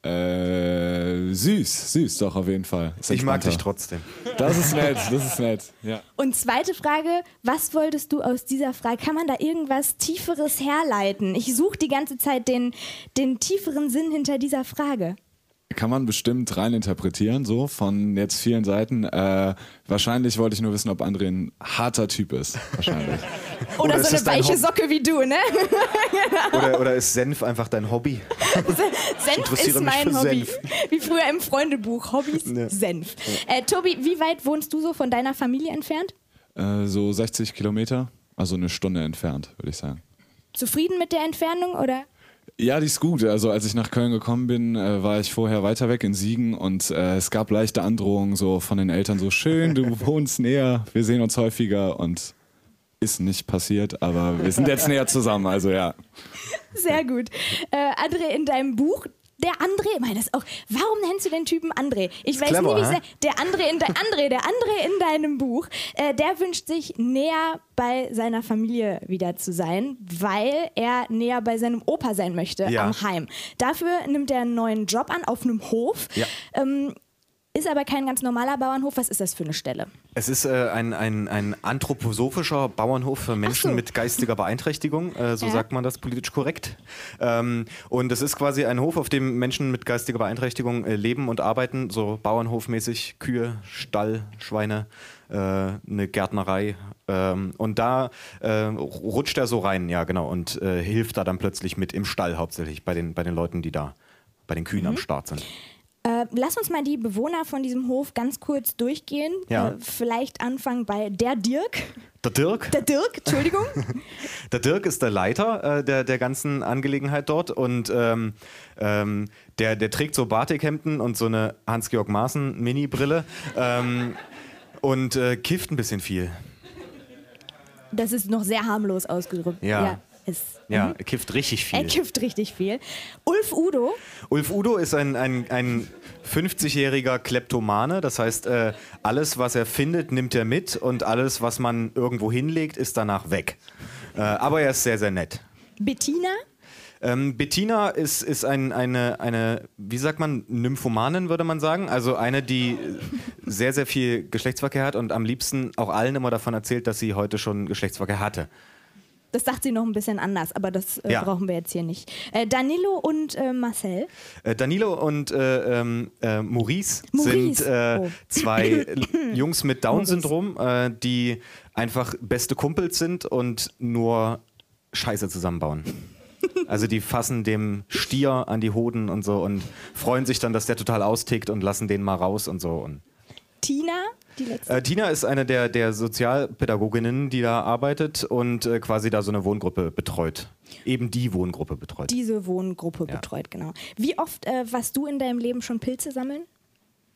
Äh, süß, süß doch auf jeden Fall. Ich mag dich trotzdem. Das ist nett, das ist nett. Ja. Und zweite Frage, was wolltest du aus dieser Frage? Kann man da irgendwas Tieferes herleiten? Ich suche die ganze Zeit den, den tieferen Sinn hinter dieser Frage kann man bestimmt rein interpretieren, so von jetzt vielen Seiten. Äh, wahrscheinlich wollte ich nur wissen, ob André ein harter Typ ist. Wahrscheinlich. oder, oder so eine weiche Socke wie du, ne? oder, oder ist Senf einfach dein Hobby? Senf ist mein Hobby. Senf. Wie früher im Freundebuch. Hobbys, ja. Senf. Äh, Tobi, wie weit wohnst du so von deiner Familie entfernt? Äh, so 60 Kilometer, also eine Stunde entfernt, würde ich sagen. Zufrieden mit der Entfernung oder? Ja, die ist gut. Also als ich nach Köln gekommen bin, äh, war ich vorher weiter weg in Siegen und äh, es gab leichte Androhungen so von den Eltern so schön, du wohnst näher, wir sehen uns häufiger und ist nicht passiert, aber wir sind jetzt näher zusammen, also ja. Sehr gut. Äh, André, in deinem Buch, der André, meine das auch. Warum nennst du den Typen André? Ich weiß clever, nie, wie ich Der André in, de, André, der André in deinem Buch, äh, der wünscht sich näher bei seiner Familie wieder zu sein, weil er näher bei seinem Opa sein möchte ja. am Heim. Dafür nimmt er einen neuen Job an auf einem Hof. Ja. Ähm, ist aber kein ganz normaler Bauernhof. Was ist das für eine Stelle? Es ist äh, ein, ein, ein anthroposophischer Bauernhof für Menschen so. mit geistiger Beeinträchtigung. Äh, so ja. sagt man das politisch korrekt. Ähm, und es ist quasi ein Hof, auf dem Menschen mit geistiger Beeinträchtigung äh, leben und arbeiten. So Bauernhofmäßig Kühe, Stall, Schweine, äh, eine Gärtnerei. Ähm, und da äh, rutscht er so rein, ja genau, und äh, hilft da dann plötzlich mit im Stall hauptsächlich bei den, bei den Leuten, die da bei den Kühen mhm. am Start sind. Äh, lass uns mal die Bewohner von diesem Hof ganz kurz durchgehen. Ja. Äh, vielleicht anfangen bei der Dirk. Der Dirk? Der Dirk, Entschuldigung. der Dirk ist der Leiter äh, der, der ganzen Angelegenheit dort und ähm, ähm, der, der trägt so Batikhemden und so eine Hans-Georg Maaßen Mini-Brille ähm, und äh, kifft ein bisschen viel. Das ist noch sehr harmlos ausgedrückt. ja. ja ist. Ja, mhm. er kifft richtig viel. Er kifft richtig viel. Ulf Udo. Ulf Udo ist ein, ein, ein 50-jähriger Kleptomane. Das heißt, äh, alles, was er findet, nimmt er mit und alles, was man irgendwo hinlegt, ist danach weg. Äh, aber er ist sehr, sehr nett. Bettina? Ähm, Bettina ist, ist ein, eine, eine, wie sagt man, Nymphomanin, würde man sagen. Also eine, die sehr, sehr viel Geschlechtsverkehr hat und am liebsten auch allen immer davon erzählt, dass sie heute schon Geschlechtsverkehr hatte. Das sagt sie noch ein bisschen anders, aber das äh, ja. brauchen wir jetzt hier nicht. Äh, Danilo und äh, Marcel. Äh, Danilo und äh, ähm, äh, Maurice, Maurice, sind oh. zwei Jungs mit Down-Syndrom, die einfach beste Kumpels sind und nur Scheiße zusammenbauen. Also die fassen dem Stier an die Hoden und so und freuen sich dann, dass der total austickt und lassen den mal raus und so. Und Tina, die letzte. Äh, Tina ist eine der, der Sozialpädagoginnen, die da arbeitet und äh, quasi da so eine Wohngruppe betreut. Eben die Wohngruppe betreut. Diese Wohngruppe ja. betreut, genau. Wie oft äh, warst du in deinem Leben schon Pilze sammeln?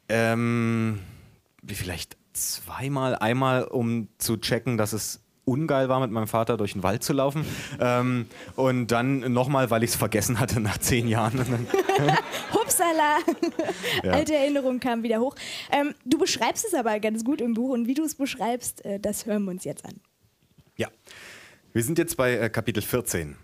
Ähm, wie vielleicht zweimal. Einmal, um zu checken, dass es ungeil war, mit meinem Vater durch den Wald zu laufen. Ähm, und dann nochmal, weil ich es vergessen hatte nach zehn Jahren. Hupsala! Ja. Alte Erinnerungen kamen wieder hoch. Ähm, du beschreibst es aber ganz gut im Buch und wie du es beschreibst, äh, das hören wir uns jetzt an. Ja, wir sind jetzt bei äh, Kapitel 14.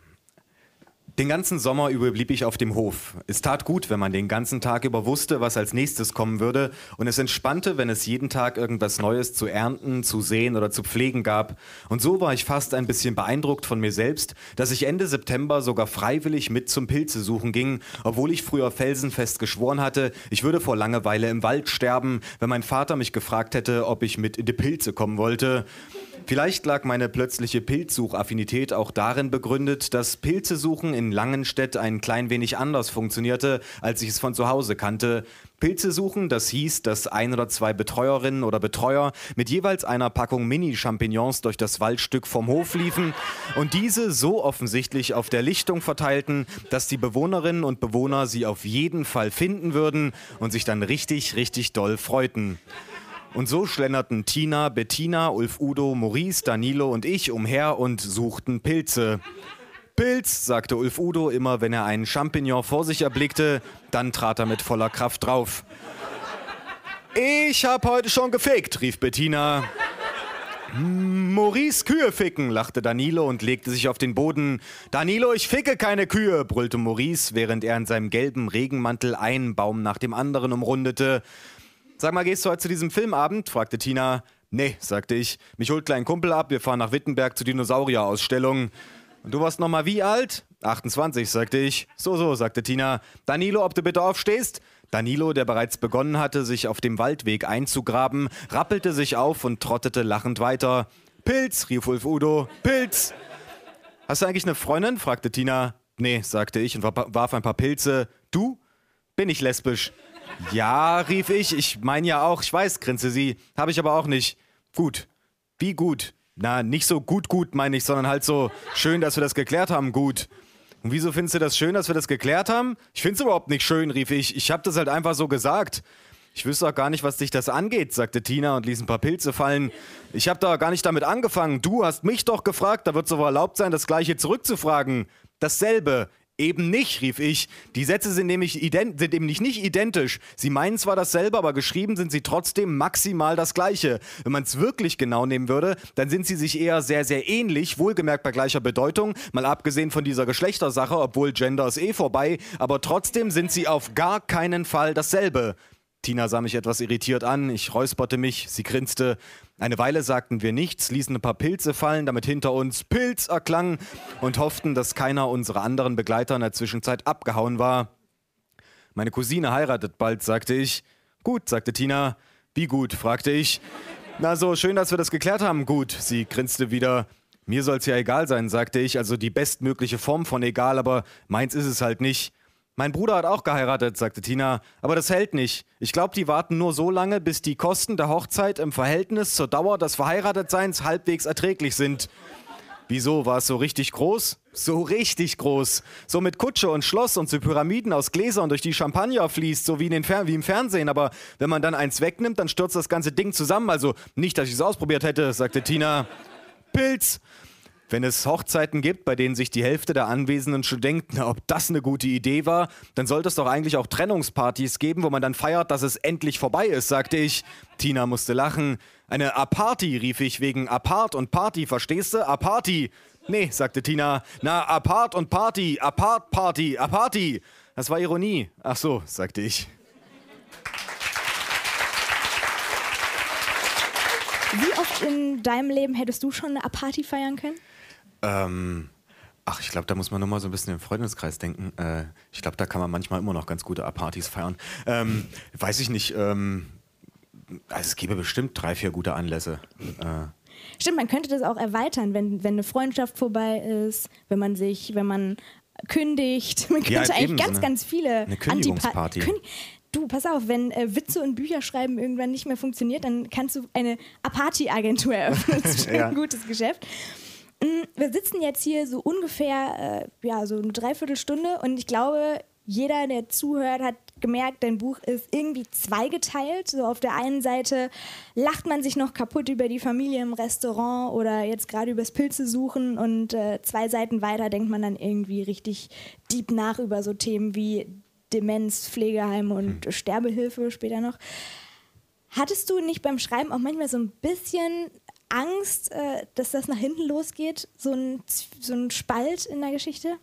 Den ganzen Sommer über blieb ich auf dem Hof. Es tat gut, wenn man den ganzen Tag über wusste, was als nächstes kommen würde, und es entspannte, wenn es jeden Tag irgendwas Neues zu ernten, zu sehen oder zu pflegen gab. Und so war ich fast ein bisschen beeindruckt von mir selbst, dass ich Ende September sogar freiwillig mit zum Pilze suchen ging, obwohl ich früher felsenfest geschworen hatte, ich würde vor Langeweile im Wald sterben, wenn mein Vater mich gefragt hätte, ob ich mit in die Pilze kommen wollte. Vielleicht lag meine plötzliche Pilzsuchaffinität auch darin begründet, dass Pilzesuchen in Langenstedt ein klein wenig anders funktionierte, als ich es von zu Hause kannte. Pilze suchen, das hieß, dass ein oder zwei Betreuerinnen oder Betreuer mit jeweils einer Packung Mini-Champignons durch das Waldstück vom Hof liefen und diese so offensichtlich auf der Lichtung verteilten, dass die Bewohnerinnen und Bewohner sie auf jeden Fall finden würden und sich dann richtig, richtig doll freuten. Und so schlenderten Tina, Bettina, Ulf Udo, Maurice, Danilo und ich umher und suchten Pilze. Pilz, sagte Ulf Udo immer, wenn er einen Champignon vor sich erblickte, dann trat er mit voller Kraft drauf. Ich hab heute schon gefickt, rief Bettina. Maurice Kühe ficken, lachte Danilo und legte sich auf den Boden. Danilo, ich ficke keine Kühe, brüllte Maurice, während er in seinem gelben Regenmantel einen Baum nach dem anderen umrundete. Sag mal, gehst du heute zu diesem Filmabend? fragte Tina. Nee, sagte ich. Mich holt kleinen Kumpel ab, wir fahren nach Wittenberg zur Dinosaurier-Ausstellung. Und du warst noch mal wie alt? 28, sagte ich. So, so, sagte Tina. Danilo, ob du bitte aufstehst? Danilo, der bereits begonnen hatte, sich auf dem Waldweg einzugraben, rappelte sich auf und trottete lachend weiter. Pilz, rief Ulf Udo. Pilz! Hast du eigentlich eine Freundin? fragte Tina. Nee, sagte ich und warf ein paar Pilze. Du? Bin ich lesbisch? Ja, rief ich. Ich meine ja auch. Ich weiß, grinste sie. Habe ich aber auch nicht. Gut. Wie gut? Na, nicht so gut, gut meine ich, sondern halt so schön, dass wir das geklärt haben, gut. Und wieso findest du das schön, dass wir das geklärt haben? Ich finde es überhaupt nicht schön, rief ich. Ich habe das halt einfach so gesagt. Ich wüsste auch gar nicht, was dich das angeht, sagte Tina und ließ ein paar Pilze fallen. Ich habe da gar nicht damit angefangen. Du hast mich doch gefragt, da wird es aber erlaubt sein, das gleiche zurückzufragen. Dasselbe. Eben nicht, rief ich. Die Sätze sind nämlich sind nämlich nicht identisch. Sie meinen zwar dasselbe, aber geschrieben sind sie trotzdem maximal das gleiche. Wenn man es wirklich genau nehmen würde, dann sind sie sich eher sehr, sehr ähnlich, wohlgemerkt bei gleicher Bedeutung, mal abgesehen von dieser Geschlechtersache, obwohl Gender ist eh vorbei, aber trotzdem sind sie auf gar keinen Fall dasselbe. Tina sah mich etwas irritiert an, ich räusperte mich, sie grinste. Eine Weile sagten wir nichts, ließen ein paar Pilze fallen, damit hinter uns Pilz erklang und hofften, dass keiner unserer anderen Begleiter in der Zwischenzeit abgehauen war. Meine Cousine heiratet bald, sagte ich. Gut, sagte Tina. Wie gut, fragte ich. Na so, schön, dass wir das geklärt haben. Gut, sie grinste wieder. Mir soll's ja egal sein, sagte ich, also die bestmögliche Form von egal, aber meins ist es halt nicht. Mein Bruder hat auch geheiratet, sagte Tina, aber das hält nicht. Ich glaube, die warten nur so lange, bis die Kosten der Hochzeit im Verhältnis zur Dauer des Verheiratetseins halbwegs erträglich sind. Wieso war es so richtig groß? So richtig groß. So mit Kutsche und Schloss und so Pyramiden aus Gläsern durch die Champagner fließt, so wie, in den wie im Fernsehen. Aber wenn man dann eins wegnimmt, dann stürzt das ganze Ding zusammen. Also nicht, dass ich es ausprobiert hätte, sagte Tina. Pilz. Wenn es Hochzeiten gibt, bei denen sich die Hälfte der Anwesenden schon denkt, na, ob das eine gute Idee war, dann sollte es doch eigentlich auch Trennungspartys geben, wo man dann feiert, dass es endlich vorbei ist, sagte ich. Tina musste lachen. Eine Aparty, rief ich, wegen Apart und Party, verstehst du? Aparty. Nee, sagte Tina. Na, Apart und Party, Apart Party, Aparty. Das war Ironie. Ach so, sagte ich. Wie oft in deinem Leben hättest du schon eine Party feiern können? Ähm, ach, ich glaube, da muss man nochmal so ein bisschen im Freundeskreis denken. Äh, ich glaube, da kann man manchmal immer noch ganz gute Partys feiern. Ähm, weiß ich nicht. Ähm, also es gäbe bestimmt drei, vier gute Anlässe. Äh, Stimmt, man könnte das auch erweitern, wenn, wenn eine Freundschaft vorbei ist, wenn man sich, wenn man kündigt. Man könnte ja, eigentlich ganz, so eine, ganz viele eine Kündigungsparty. Antipa du, pass auf, wenn äh, Witze und Bücherschreiben irgendwann nicht mehr funktioniert, dann kannst du eine Apathy-Agentur eröffnen. Das ist schon ja. ein gutes Geschäft. Mm, wir sitzen jetzt hier so ungefähr, äh, ja, so eine Dreiviertelstunde und ich glaube, jeder, der zuhört, hat gemerkt, dein Buch ist irgendwie zweigeteilt. So auf der einen Seite lacht man sich noch kaputt über die Familie im Restaurant oder jetzt gerade übers Pilze suchen und äh, zwei Seiten weiter denkt man dann irgendwie richtig deep nach über so Themen wie Demenz, Pflegeheim und mhm. Sterbehilfe später noch. Hattest du nicht beim Schreiben auch manchmal so ein bisschen Angst, äh, dass das nach hinten losgeht, so ein, so ein Spalt in der Geschichte?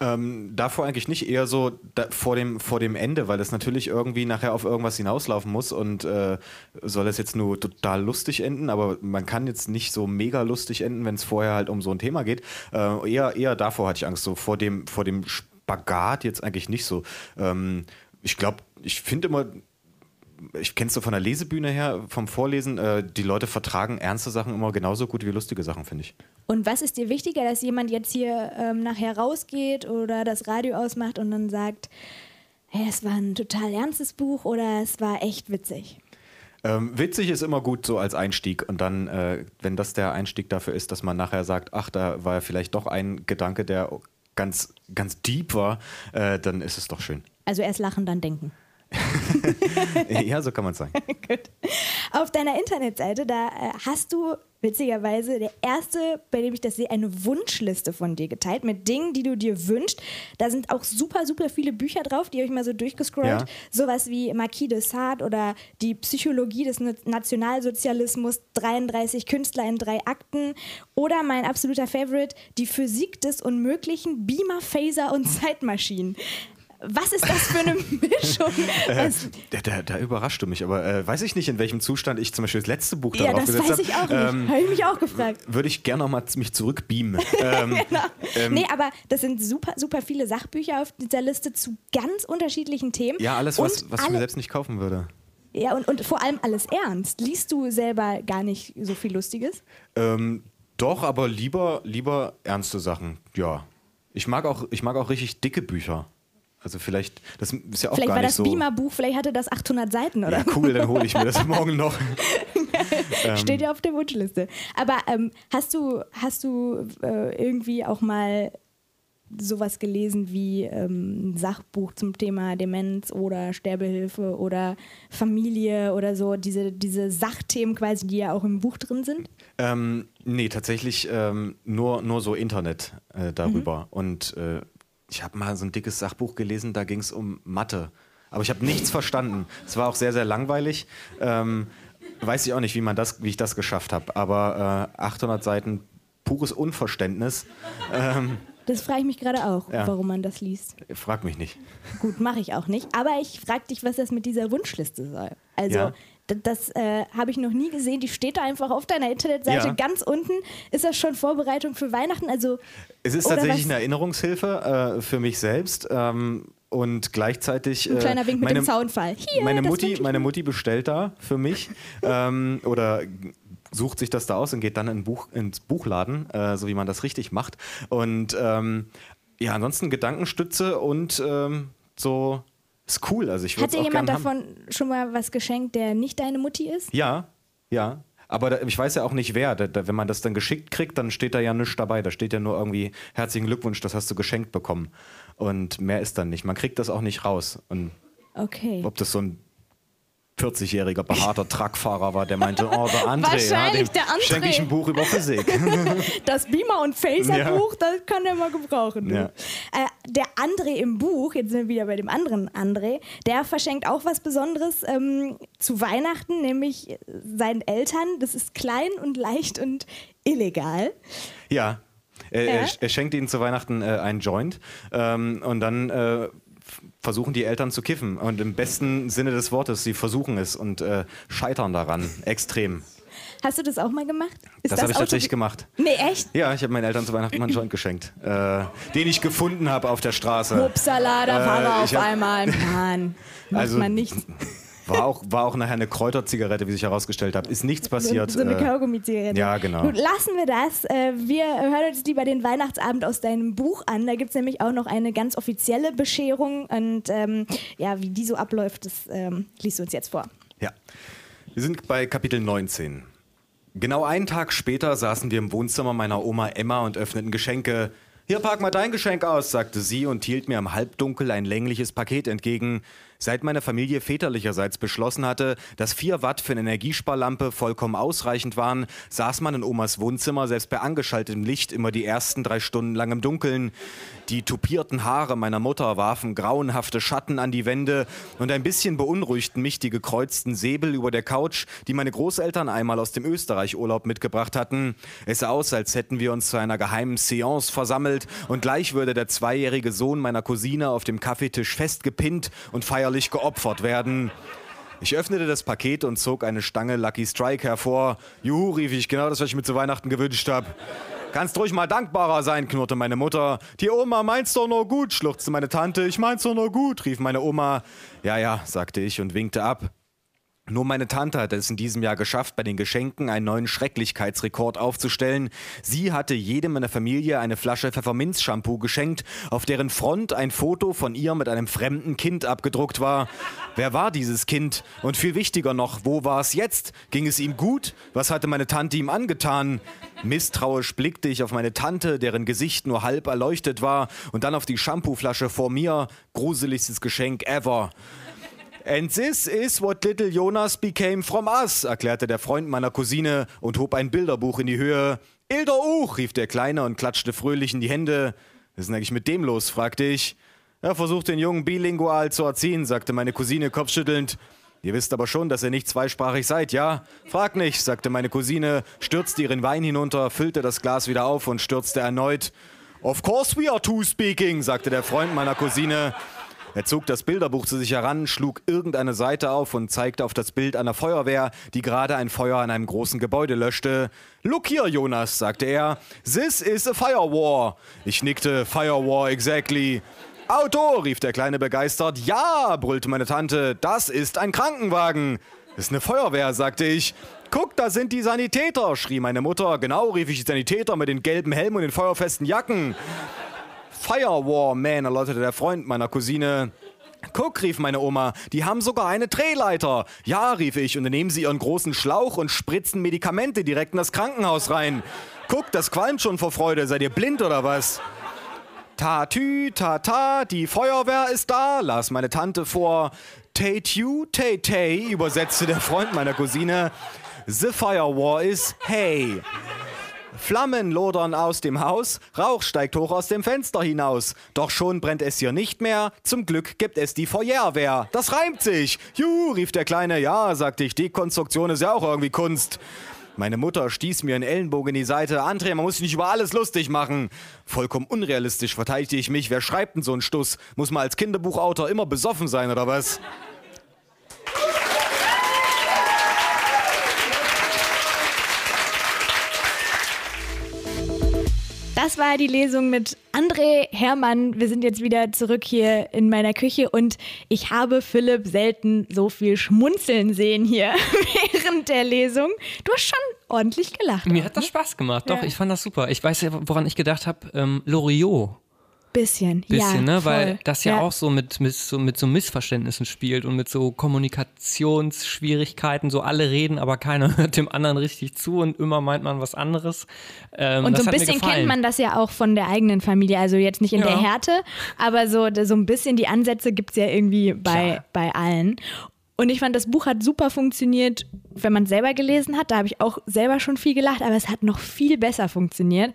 Ähm, davor eigentlich nicht, eher so da, vor, dem, vor dem Ende, weil es natürlich irgendwie nachher auf irgendwas hinauslaufen muss und äh, soll es jetzt nur total lustig enden, aber man kann jetzt nicht so mega lustig enden, wenn es vorher halt um so ein Thema geht. Äh, eher, eher davor hatte ich Angst, so vor dem, vor dem Spagat jetzt eigentlich nicht so. Ähm, ich glaube, ich finde immer, ich kenne es so von der Lesebühne her, vom Vorlesen, äh, die Leute vertragen ernste Sachen immer genauso gut wie lustige Sachen, finde ich. Und was ist dir wichtiger, dass jemand jetzt hier ähm, nachher rausgeht oder das Radio ausmacht und dann sagt, hey, es war ein total ernstes Buch oder es war echt witzig? Ähm, witzig ist immer gut so als Einstieg und dann, äh, wenn das der Einstieg dafür ist, dass man nachher sagt, ach, da war vielleicht doch ein Gedanke, der ganz, ganz deep war, äh, dann ist es doch schön. Also erst lachen, dann denken. ja, so kann man sagen. Gut. Auf deiner Internetseite, da äh, hast du witzigerweise der erste, bei dem ich das sehe, eine Wunschliste von dir geteilt mit Dingen, die du dir wünschst. Da sind auch super, super viele Bücher drauf, die habe ich mal so durchgescrollt. Ja. Sowas wie Marquis de Sade oder die Psychologie des Nationalsozialismus, 33 Künstler in drei Akten oder mein absoluter Favorite, die Physik des Unmöglichen, Beamer, Phaser und Zeitmaschinen was ist das für eine Mischung? Äh, da, da, überrascht du mich, aber äh, weiß ich nicht, in welchem Zustand ich zum Beispiel das letzte Buch ja, darauf gesetzt habe. Ja, das weiß ich auch nicht. Ähm, habe ich mich auch gefragt. Würde ich gerne nochmal mich zurückbeamen. ähm, genau. ähm, nee, aber das sind super, super viele Sachbücher auf dieser Liste zu ganz unterschiedlichen Themen. Ja, alles, was, was alle, ich mir selbst nicht kaufen würde. Ja, und, und vor allem alles ernst. Liest du selber gar nicht so viel Lustiges? Ähm, doch, aber lieber, lieber ernste Sachen, ja. Ich mag auch, ich mag auch richtig dicke Bücher. Also vielleicht, das ist ja auch vielleicht gar nicht so. Vielleicht war das Beamer-Buch, vielleicht hatte das 800 Seiten, oder? Ja, cool, dann hole ich mir das morgen noch. Steht ja auf der Wunschliste. Aber ähm, hast du, hast du äh, irgendwie auch mal sowas gelesen wie ähm, ein Sachbuch zum Thema Demenz oder Sterbehilfe oder Familie oder so, diese, diese Sachthemen quasi, die ja auch im Buch drin sind? Ähm, nee, tatsächlich ähm, nur, nur so Internet äh, darüber. Mhm. Und äh, ich habe mal so ein dickes Sachbuch gelesen, da ging es um Mathe. Aber ich habe nichts verstanden. Es war auch sehr, sehr langweilig. Ähm, weiß ich auch nicht, wie, man das, wie ich das geschafft habe. Aber äh, 800 Seiten pures Unverständnis. Ähm, das frage ich mich gerade auch, ja. warum man das liest. Frag mich nicht. Gut, mache ich auch nicht. Aber ich frage dich, was das mit dieser Wunschliste soll. Also, ja. Das äh, habe ich noch nie gesehen. Die steht da einfach auf deiner Internetseite ja. ganz unten. Ist das schon Vorbereitung für Weihnachten? Also, es ist tatsächlich was? eine Erinnerungshilfe äh, für mich selbst. Ähm, und gleichzeitig. Ein kleiner Wink meine, mit dem Soundfall. Hier, meine, Mutti, meine Mutti bestellt da für mich ähm, oder sucht sich das da aus und geht dann in Buch, ins Buchladen, äh, so wie man das richtig macht. Und ähm, ja, ansonsten Gedankenstütze und ähm, so ist cool. Also ich Hat dir jemand davon haben. schon mal was geschenkt, der nicht deine Mutti ist? Ja, ja. Aber da, ich weiß ja auch nicht wer. Da, da, wenn man das dann geschickt kriegt, dann steht da ja nichts dabei. Da steht ja nur irgendwie herzlichen Glückwunsch, das hast du geschenkt bekommen. Und mehr ist dann nicht. Man kriegt das auch nicht raus. Und okay. Ob das so ein 40-jähriger behaarter Truckfahrer war, der meinte, oh, der André, ja, dem der André. schenke ich ein Buch über Physik. Das Beamer- und Phaser-Buch, ja. das kann der mal gebrauchen. Ja. Äh, der André im Buch, jetzt sind wir wieder bei dem anderen André, der verschenkt auch was Besonderes ähm, zu Weihnachten, nämlich seinen Eltern. Das ist klein und leicht und illegal. Ja, er, er, schenkt ihnen zu Weihnachten äh, einen Joint ähm, und dann äh, versuchen die Eltern zu kiffen. Und im besten Sinne des Wortes, sie versuchen es und äh, scheitern daran extrem. Hast du das auch mal gemacht? Ist das, das habe ich tatsächlich gemacht. Nee, echt? Ja, ich habe meinen Eltern zu Weihnachten mal einen Joint geschenkt, äh, den ich gefunden habe auf der Straße. Hupsala, da war er auf einmal. Mann, macht also, man nicht. War auch, war auch nachher eine Kräuterzigarette, wie sich herausgestellt hat. Ist nichts passiert. So, so eine äh, Kaugummi-Zigarette. Ja, genau. Gut, lassen wir das. Äh, wir hören uns lieber den Weihnachtsabend aus deinem Buch an. Da gibt es nämlich auch noch eine ganz offizielle Bescherung. Und ähm, ja, wie die so abläuft, das ähm, liest du uns jetzt vor. Ja. Wir sind bei Kapitel 19. Genau einen Tag später saßen wir im Wohnzimmer meiner Oma Emma und öffneten Geschenke. Hier, pack mal dein Geschenk aus, sagte sie und hielt mir im Halbdunkel ein längliches Paket entgegen. Seit meine Familie väterlicherseits beschlossen hatte, dass 4 Watt für eine Energiesparlampe vollkommen ausreichend waren, saß man in Omas Wohnzimmer selbst bei angeschaltetem Licht immer die ersten drei Stunden lang im Dunkeln. Die tupierten Haare meiner Mutter warfen grauenhafte Schatten an die Wände und ein bisschen beunruhigten mich die gekreuzten Säbel über der Couch, die meine Großeltern einmal aus dem Österreich-Urlaub mitgebracht hatten. Es sah aus, als hätten wir uns zu einer geheimen Seance versammelt und gleich würde der zweijährige Sohn meiner Cousine auf dem Kaffeetisch festgepinnt und feierlich geopfert werden. Ich öffnete das Paket und zog eine Stange Lucky Strike hervor. Juhu, rief ich, genau das, was ich mir zu Weihnachten gewünscht habe. Kannst ruhig mal dankbarer sein, knurrte meine Mutter. Die Oma meint's doch nur gut, schluchzte meine Tante. Ich meint's doch nur gut, rief meine Oma. Ja, ja, sagte ich und winkte ab. Nur meine Tante hatte es in diesem Jahr geschafft, bei den Geschenken einen neuen Schrecklichkeitsrekord aufzustellen. Sie hatte jedem in der Familie eine Flasche Pfefferminz-Shampoo geschenkt, auf deren Front ein Foto von ihr mit einem fremden Kind abgedruckt war. Wer war dieses Kind? Und viel wichtiger noch, wo war es jetzt? Ging es ihm gut? Was hatte meine Tante ihm angetan? Misstrauisch blickte ich auf meine Tante, deren Gesicht nur halb erleuchtet war, und dann auf die Shampooflasche vor mir. Gruseligstes Geschenk ever. And this is what little Jonas became from us, erklärte der Freund meiner Cousine und hob ein Bilderbuch in die Höhe. Ilder Uch, rief der Kleine und klatschte fröhlich in die Hände. Was ist denn eigentlich mit dem los? fragte ich. Er versucht den Jungen bilingual zu erziehen, sagte meine Cousine kopfschüttelnd. Ihr wisst aber schon, dass ihr nicht zweisprachig seid, ja? Frag nicht, sagte meine Cousine, stürzte ihren Wein hinunter, füllte das Glas wieder auf und stürzte erneut. Of course we are two speaking, sagte der Freund meiner Cousine. Er zog das Bilderbuch zu sich heran, schlug irgendeine Seite auf und zeigte auf das Bild einer Feuerwehr, die gerade ein Feuer an einem großen Gebäude löschte. Look here, Jonas, sagte er. This is a firewar. Ich nickte. Firewar, exactly. Auto, rief der Kleine begeistert. Ja, brüllte meine Tante. Das ist ein Krankenwagen. Das ist eine Feuerwehr, sagte ich. Guck, da sind die Sanitäter, schrie meine Mutter. Genau, rief ich die Sanitäter mit den gelben Helmen und den feuerfesten Jacken. Firewall Man, erläuterte der Freund meiner Cousine. Guck, rief meine Oma, die haben sogar eine Drehleiter. Ja, rief ich, und dann nehmen sie ihren großen Schlauch und spritzen Medikamente direkt in das Krankenhaus rein. Guck, das qualmt schon vor Freude. Seid ihr blind oder was? Tatü, tata, die Feuerwehr ist da, las meine Tante vor. Tatü, tay übersetzte der Freund meiner Cousine. The Firewall is hey. Flammen lodern aus dem Haus, Rauch steigt hoch aus dem Fenster hinaus. Doch schon brennt es hier nicht mehr. Zum Glück gibt es die Feuerwehr. Das reimt sich. Juhu, rief der Kleine. Ja, sagte ich, Dekonstruktion ist ja auch irgendwie Kunst. Meine Mutter stieß mir einen Ellenbogen in die Seite. André, man muss sich nicht über alles lustig machen. Vollkommen unrealistisch verteidigte ich mich. Wer schreibt denn so einen Stuss? Muss man als Kinderbuchautor immer besoffen sein oder was? Das war die Lesung mit André Hermann. Wir sind jetzt wieder zurück hier in meiner Küche und ich habe Philipp selten so viel schmunzeln sehen hier während der Lesung. Du hast schon ordentlich gelacht. Mir hat das ne? Spaß gemacht, doch, ja. ich fand das super. Ich weiß ja, woran ich gedacht habe, ähm, Loriot. Bisschen, Bisschen, ja, ne? Weil das ja, ja, auch so mit, mit, so mit so Missverständnissen spielt und mit so Kommunikationsschwierigkeiten. So alle reden, aber keiner hört dem anderen richtig zu und immer meint man was anderes. Ähm, und so ein bisschen kennt man das ja auch von der eigenen Familie. Also jetzt nicht in ja. der Härte, aber so, so ein bisschen die Ansätze gibt es ja irgendwie bei, bei allen. Und ich fand, das Buch hat super funktioniert, wenn man es selber gelesen hat. Da habe ich auch selber schon viel gelacht, aber es hat noch viel besser funktioniert.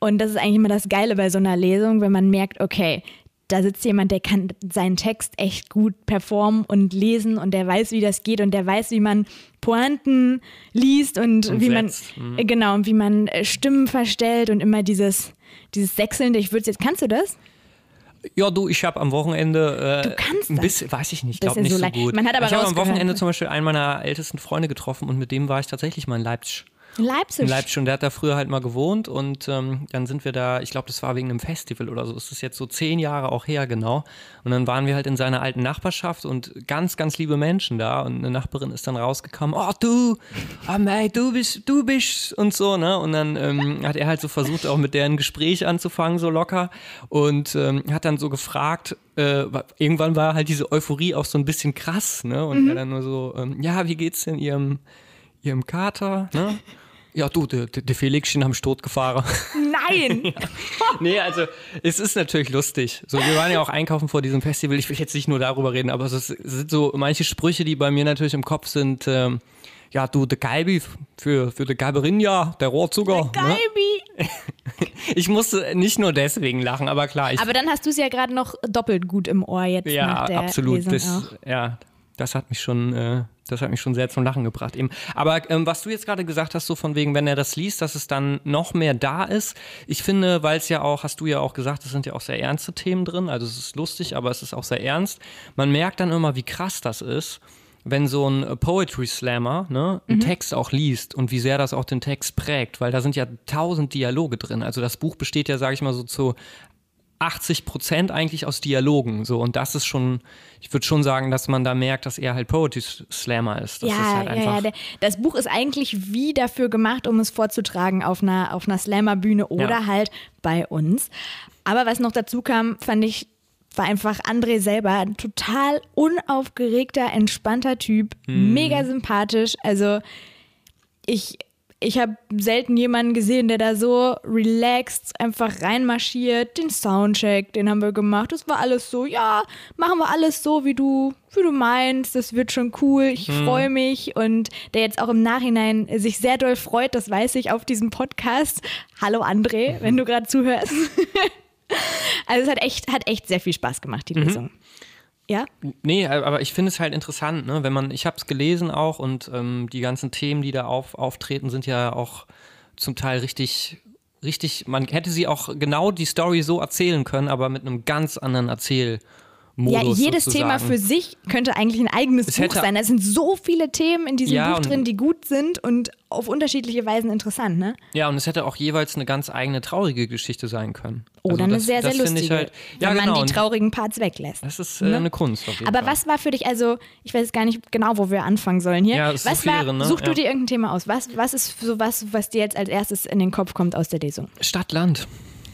Und das ist eigentlich immer das Geile bei so einer Lesung, wenn man merkt, okay, da sitzt jemand, der kann seinen Text echt gut performen und lesen und der weiß, wie das geht und der weiß, wie man Pointen liest und, und wie setzt. man mhm. genau und wie man äh, Stimmen verstellt und immer dieses dieses Sechselnde. Ich würde jetzt, kannst du das? Ja, du, ich habe am Wochenende äh, du kannst ein bisschen, weiß ich nicht, glaube nicht so, so gut. Man hat aber ich habe am Wochenende zum Beispiel einen meiner ältesten Freunde getroffen und mit dem war ich tatsächlich mal in Leipzig. In Leipzig. In Leipzig. Und der hat da früher halt mal gewohnt und ähm, dann sind wir da, ich glaube, das war wegen einem Festival oder so. Es ist jetzt so zehn Jahre auch her, genau. Und dann waren wir halt in seiner alten Nachbarschaft und ganz, ganz liebe Menschen da. Und eine Nachbarin ist dann rausgekommen, oh du, oh mate, du bist, du bist und so, ne? Und dann ähm, hat er halt so versucht, auch mit der ein Gespräch anzufangen, so locker. Und ähm, hat dann so gefragt, äh, irgendwann war halt diese Euphorie auch so ein bisschen krass, ne? Und mhm. er dann nur so, ähm, ja, wie geht's denn ihrem, ihrem Kater, ne? Ja, du, der, der Felix ist am Stot gefahren. Nein! ja. Nee, also es ist natürlich lustig. So, wir waren ja auch einkaufen vor diesem Festival. Ich will jetzt nicht nur darüber reden, aber es sind so manche Sprüche, die bei mir natürlich im Kopf sind. Ähm, ja, du, der Galbi für, für die Galberinja, der Rohrzucker. Der Galbi! Ne? ich musste nicht nur deswegen lachen, aber klar. aber dann hast du es ja gerade noch doppelt gut im Ohr jetzt ja, nach der absolut. Das. Ja, das hat mich schon, äh, das hat mich schon sehr zum Lachen gebracht eben. Aber ähm, was du jetzt gerade gesagt hast, so von wegen, wenn er das liest, dass es dann noch mehr da ist. Ich finde, weil es ja auch, hast du ja auch gesagt, es sind ja auch sehr ernste Themen drin. Also es ist lustig, aber es ist auch sehr ernst. Man merkt dann immer, wie krass das ist wenn so ein Poetry Slammer ne, einen mhm. Text auch liest und wie sehr das auch den Text prägt, weil da sind ja tausend Dialoge drin. Also das Buch besteht ja, sage ich mal so zu 80 Prozent eigentlich aus Dialogen. So und das ist schon, ich würde schon sagen, dass man da merkt, dass er halt Poetry Slammer ist. Das ja, ist halt ja, ja. Das Buch ist eigentlich wie dafür gemacht, um es vorzutragen auf einer, auf einer Slammer-Bühne oder ja. halt bei uns. Aber was noch dazu kam, fand ich war einfach André selber ein total unaufgeregter, entspannter Typ, hm. mega sympathisch. Also ich, ich habe selten jemanden gesehen, der da so relaxed einfach reinmarschiert. Den Soundcheck, den haben wir gemacht. Das war alles so, ja, machen wir alles so, wie du, wie du meinst. Das wird schon cool. Ich hm. freue mich. Und der jetzt auch im Nachhinein sich sehr doll freut, das weiß ich auf diesem Podcast. Hallo André, wenn du gerade zuhörst. Also es hat echt, hat echt sehr viel Spaß gemacht, die mhm. Lesung. Ja? Nee, aber ich finde es halt interessant, ne? wenn man, ich habe es gelesen auch und ähm, die ganzen Themen, die da auf, auftreten, sind ja auch zum Teil richtig, richtig, man hätte sie auch genau die Story so erzählen können, aber mit einem ganz anderen Erzähl. Modus ja, jedes sozusagen. Thema für sich könnte eigentlich ein eigenes es Buch sein. Es sind so viele Themen in diesem ja, Buch drin, die gut sind und auf unterschiedliche Weisen interessant, ne? Ja, und es hätte auch jeweils eine ganz eigene traurige Geschichte sein können. Oder also eine sehr, sehr lustige, halt, ja, wenn genau. man die traurigen Parts weglässt. Das ist äh, ne? eine Kunst Aber Fall. was war für dich, also ich weiß gar nicht genau, wo wir anfangen sollen hier. Ja, was so viele, war, ne? Such du dir irgendein Thema aus. Was, was ist so was, was dir jetzt als erstes in den Kopf kommt aus der Lesung? Stadt, Land.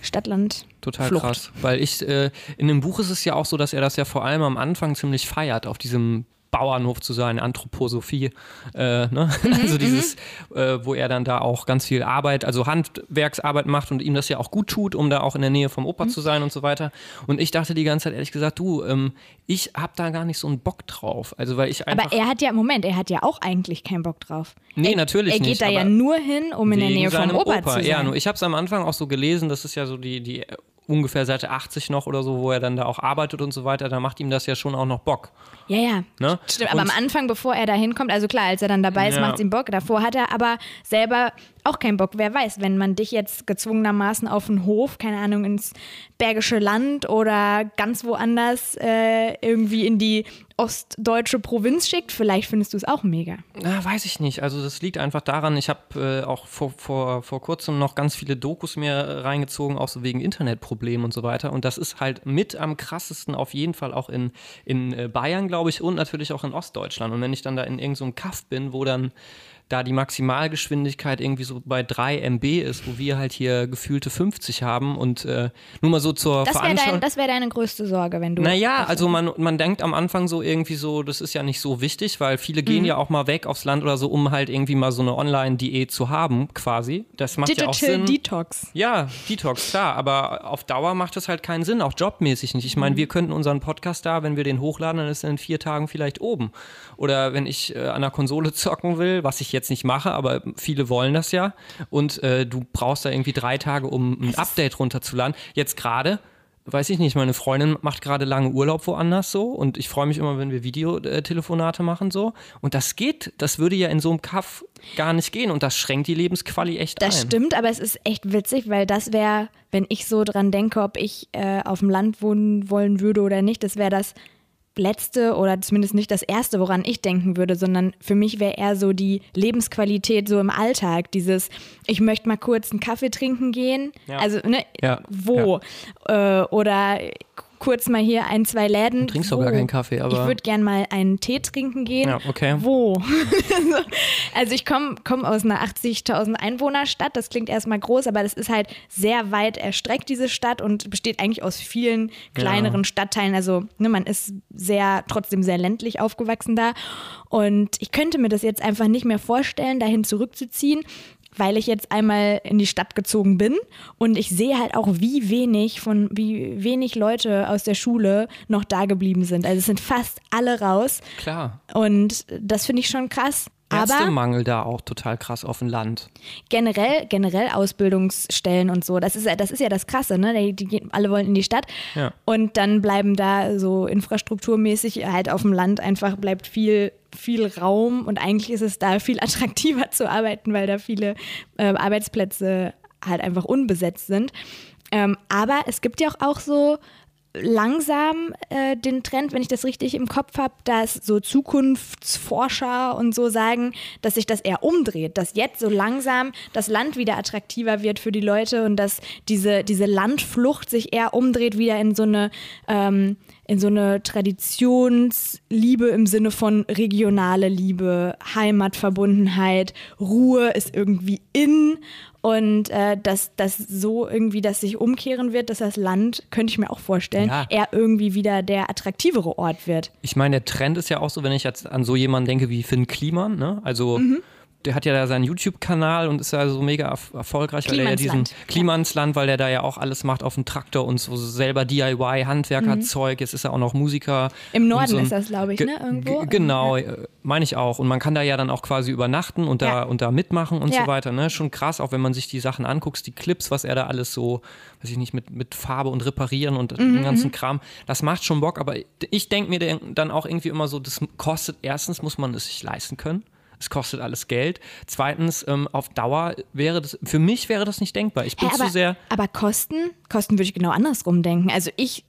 Stadtland. Total Flucht. krass. Weil ich, äh, in dem Buch ist es ja auch so, dass er das ja vor allem am Anfang ziemlich feiert, auf diesem Bauernhof zu sein, Anthroposophie, äh, ne? Mhm, also dieses, mhm. äh, wo er dann da auch ganz viel Arbeit, also Handwerksarbeit macht und ihm das ja auch gut tut, um da auch in der Nähe vom Opa mhm. zu sein und so weiter. Und ich dachte die ganze Zeit ehrlich gesagt, du, ähm, ich habe da gar nicht so einen Bock drauf. Also weil ich einfach. Aber er hat ja, Moment, er hat ja auch eigentlich keinen Bock drauf. Nee, er, natürlich nicht. Er geht nicht, da ja nur hin, um in der Nähe vom Opa, Opa, zu sein. Ja, nur ich habe es am Anfang auch so gelesen, das ist ja so die, die ungefähr Seite 80 noch oder so, wo er dann da auch arbeitet und so weiter, da macht ihm das ja schon auch noch Bock. Ja, ja. Ne? Stimmt, aber und am Anfang, bevor er da hinkommt, also klar, als er dann dabei ist, ja. macht es ihm Bock. Davor hat er aber selber auch keinen Bock. Wer weiß, wenn man dich jetzt gezwungenermaßen auf den Hof, keine Ahnung, ins Bergische Land oder ganz woanders äh, irgendwie in die ostdeutsche Provinz schickt, vielleicht findest du es auch mega. Na, weiß ich nicht. Also das liegt einfach daran, ich habe äh, auch vor, vor, vor kurzem noch ganz viele Dokus mir reingezogen, auch so wegen Internetproblemen und so weiter. Und das ist halt mit am krassesten auf jeden Fall auch in, in äh, Bayern, glaube ich, und natürlich auch in Ostdeutschland. Und wenn ich dann da in irgendeinem so Kaff bin, wo dann da die Maximalgeschwindigkeit irgendwie so bei 3 MB ist, wo wir halt hier gefühlte 50 haben und äh, nur mal so zur das Veranschaulichung. Dein, das wäre deine größte Sorge, wenn du. Naja, also man, man denkt am Anfang so irgendwie so, das ist ja nicht so wichtig, weil viele gehen mhm. ja auch mal weg aufs Land oder so, um halt irgendwie mal so eine Online-Diät zu haben, quasi. Das macht Digital ja auch Sinn. Detox. Ja, Detox, klar, aber auf Dauer macht das halt keinen Sinn, auch jobmäßig nicht. Ich meine, mhm. wir könnten unseren Podcast da, wenn wir den hochladen, dann ist er in vier Tagen vielleicht oben. Oder wenn ich äh, an der Konsole zocken will, was ich jetzt nicht mache, aber viele wollen das ja. Und äh, du brauchst da irgendwie drei Tage, um ein Update runterzuladen. Jetzt gerade weiß ich nicht, meine Freundin macht gerade lange Urlaub woanders so und ich freue mich immer, wenn wir Videotelefonate machen so. Und das geht, das würde ja in so einem Kaff gar nicht gehen und das schränkt die Lebensqualität echt das ein. Das stimmt, aber es ist echt witzig, weil das wäre, wenn ich so dran denke, ob ich äh, auf dem Land wohnen wollen würde oder nicht, das wäre das letzte oder zumindest nicht das erste, woran ich denken würde, sondern für mich wäre eher so die Lebensqualität so im Alltag. Dieses, ich möchte mal kurz einen Kaffee trinken gehen. Ja. Also, ne, Ja, wo? Äh, oder kurz mal hier ein, zwei Läden. Du trinkst doch gar keinen Kaffee, aber- Ich würde gern mal einen Tee trinken gehen. Ja, okay. Wo? also ich komme komm aus einer 80.000 Einwohnerstadt. Das klingt erstmal groß, aber das ist halt sehr weit erstreckt, diese Stadt, und besteht eigentlich aus vielen kleineren Stadtteilen. Also ne, man ist sehr, trotzdem sehr ländlich aufgewachsen da. Und ich könnte mir das jetzt einfach nicht mehr vorstellen, dahin zurückzuziehen weil ich jetzt einmal in die Stadt gezogen bin und ich sehe halt auch, wie wenig von, wie wenig Leute aus der Schule noch da geblieben sind. Also es sind fast alle raus Klar. und das finde ich schon krass. Aber Ärztemangel da auch total krass auf dem Land. generell, generell Ausbildungsstellen und so, das ist ja das, ist ja das Krasse, ne? Die, die gehen, alle wollen in die Stadt Ja. und dann bleiben da so infrastrukturmäßig halt auf dem Land einfach bleibt viel viel Raum und eigentlich ist es da viel attraktiver zu arbeiten, weil da viele äh, Arbeitsplätze halt einfach unbesetzt sind. Ähm, aber es gibt ja auch, auch so langsam äh, den Trend, wenn ich das richtig im Kopf habe, dass so Zukunftsforscher und so sagen, dass sich das eher umdreht, dass jetzt so langsam das Land wieder attraktiver wird für die Leute und dass diese, diese Landflucht sich eher umdreht wieder in so eine ähm, in so eine Traditionsliebe im Sinne von regionale Liebe, Heimatverbundenheit, Ruhe ist irgendwie in und äh, dass das so irgendwie, dass sich umkehren wird, dass das Land, könnte ich mir auch vorstellen, Ja. eher irgendwie wieder der attraktivere Ort wird. Ich meine, der Trend ist ja auch so, wenn ich jetzt an so jemanden denke wie Finn Kliman, ne? Also Mhm. Der hat ja da seinen YouTube-Kanal und ist ja so mega erf- erfolgreich, weil er ja diesen Klimansland. Weil der da ja auch alles macht auf dem Traktor und so selber DIY, Handwerkerzeug, jetzt ist er auch noch Musiker. Mhm. Im Norden so ein- ist das, glaube ich, ne? Irgendwo. ge- Genau, äh, meine ich auch. Und man kann da ja dann auch quasi übernachten und da, Ja. und da mitmachen und Ja. so weiter. Ne? Schon krass, auch wenn man sich die Sachen anguckt, die Clips, was er da alles so, weiß ich nicht, mit, mit Farbe und Reparieren und Mhm, den ganzen Kram, das macht schon Bock. Aber ich denke mir dann auch irgendwie immer so, das kostet, erstens muss man es sich leisten können. Es kostet alles Geld. Zweitens, ähm, auf Dauer wäre das, für mich wäre das nicht denkbar. Ich bin Hä, zu aber, sehr. aber Kosten? Kosten würde ich genau andersrum denken. Also ich,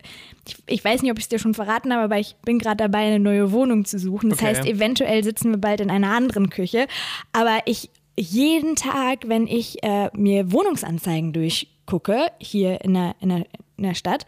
ich, ich weiß nicht, ob ich es dir schon verraten habe, aber ich bin gerade dabei, eine neue Wohnung zu suchen. Das Okay. heißt, eventuell sitzen wir bald in einer anderen Küche. Aber ich jeden Tag, wenn ich äh, mir Wohnungsanzeigen durchgucke, hier in der, in der, in der Stadt,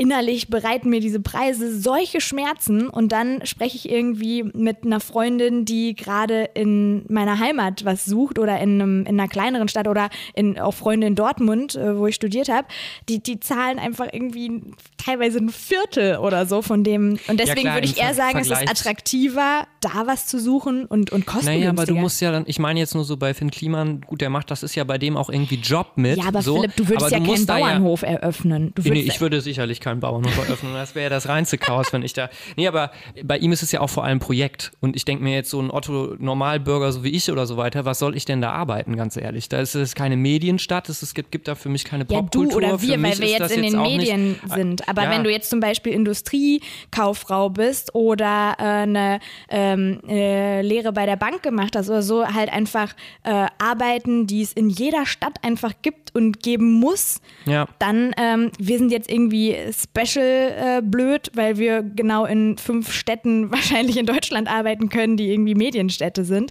innerlich bereiten mir diese Preise solche Schmerzen und dann spreche ich irgendwie mit einer Freundin, die gerade in meiner Heimat was sucht oder in, einem, in einer kleineren Stadt oder in, auch Freunde in Dortmund, äh, wo ich studiert habe, die, die zahlen einfach irgendwie teilweise ein Viertel oder so von dem. Und deswegen klar, würde ich eher sagen, es ist Vergleich- attraktiver, da was zu suchen und, und kostengünstiger. Naja, aber du musst ja dann, ich meine jetzt nur so bei Finn Kliman, gut, der macht das ist ja bei dem auch irgendwie Job mit. ja, aber so, Philipp, du würdest aber ja keinen musst da Bauernhof eröffnen. Du würdest nee, ich würde sicherlich keinen Bauernhof eröffnen. Das wäre ja das reinste Chaos, wenn ich da. Nee, aber bei ihm ist es ja auch vor allem Projekt. Und ich denke mir jetzt so ein Otto Normalbürger, so wie ich oder so weiter, was soll ich denn da arbeiten, ganz ehrlich? Da ist es keine Medienstadt, es gibt, gibt da für mich keine Ja, du Popkultur. oder Für wir, weil wir jetzt in den auch Medien nicht, sind. Aber ja. wenn du jetzt zum Beispiel Industriekauffrau bist oder äh, eine ähm, äh, Lehre bei der Bank gemacht hast oder so, halt einfach äh, Arbeiten, die es in jeder Stadt einfach gibt und geben muss, Ja. dann, ähm, wir sind jetzt irgendwie special äh, blöd, weil wir genau in fünf Städten wahrscheinlich in Deutschland arbeiten können, die irgendwie Medienstädte sind.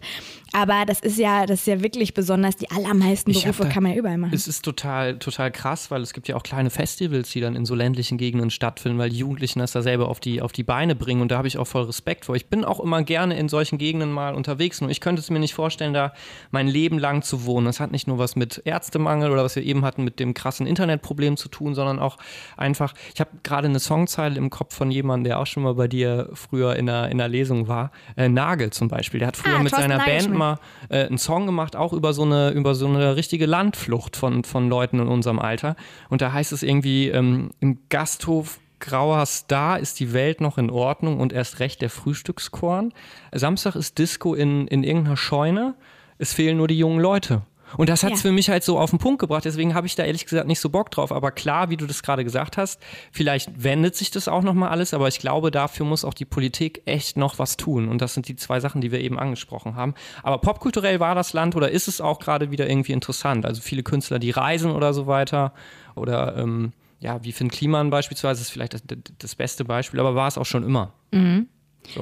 Aber das ist ja, das ist ja wirklich besonders. Die allermeisten Berufe da- kann man ja überall machen. Es ist total, total krass, weil es gibt ja auch kleine Festivals, die dann in so ländlichen Gegenden stattfinden, weil die Jugendlichen das da selber auf die, auf die Beine bringen und da habe ich auch voll Respekt vor. Ich bin auch immer gerne in solchen Gegenden mal unterwegs, nur ich könnte es mir nicht vorstellen, da mein Leben lang zu wohnen. Das hat nicht nur was mit Ärztemangel oder was wir eben hatten mit dem krassen Internetproblem zu tun, sondern auch einfach, ich habe gerade eine Songzeile im Kopf von jemandem, der auch schon mal bei dir früher in einer, in einer Lesung war, äh, Nagel zum Beispiel. Der hat früher Ah, mit seiner Band Nagelschmidt. Mal äh, einen Song gemacht, auch über so eine, über so eine richtige Landflucht von, von Leuten in unserem Alter. Und da heißt es irgendwie, ähm, im Gasthof Grauer Star ist die Welt noch in Ordnung und erst recht der Frühstückskorn. Samstag ist Disco in, in irgendeiner Scheune. Es fehlen nur die jungen Leute. Und das hat es Ja. für mich halt so auf den Punkt gebracht. Deswegen habe ich da ehrlich gesagt nicht so Bock drauf. Aber klar, wie du das gerade gesagt hast, vielleicht wendet sich das auch nochmal alles. Aber ich glaube, dafür muss auch die Politik echt noch was tun. Und das sind die zwei Sachen, die wir eben angesprochen haben. Aber popkulturell war das Land oder ist es auch gerade wieder irgendwie interessant? Also viele Künstler, die reisen oder so weiter. Oder ähm, ja, wie Finn Kliman beispielsweise ist vielleicht das, das beste Beispiel, aber war es auch schon immer.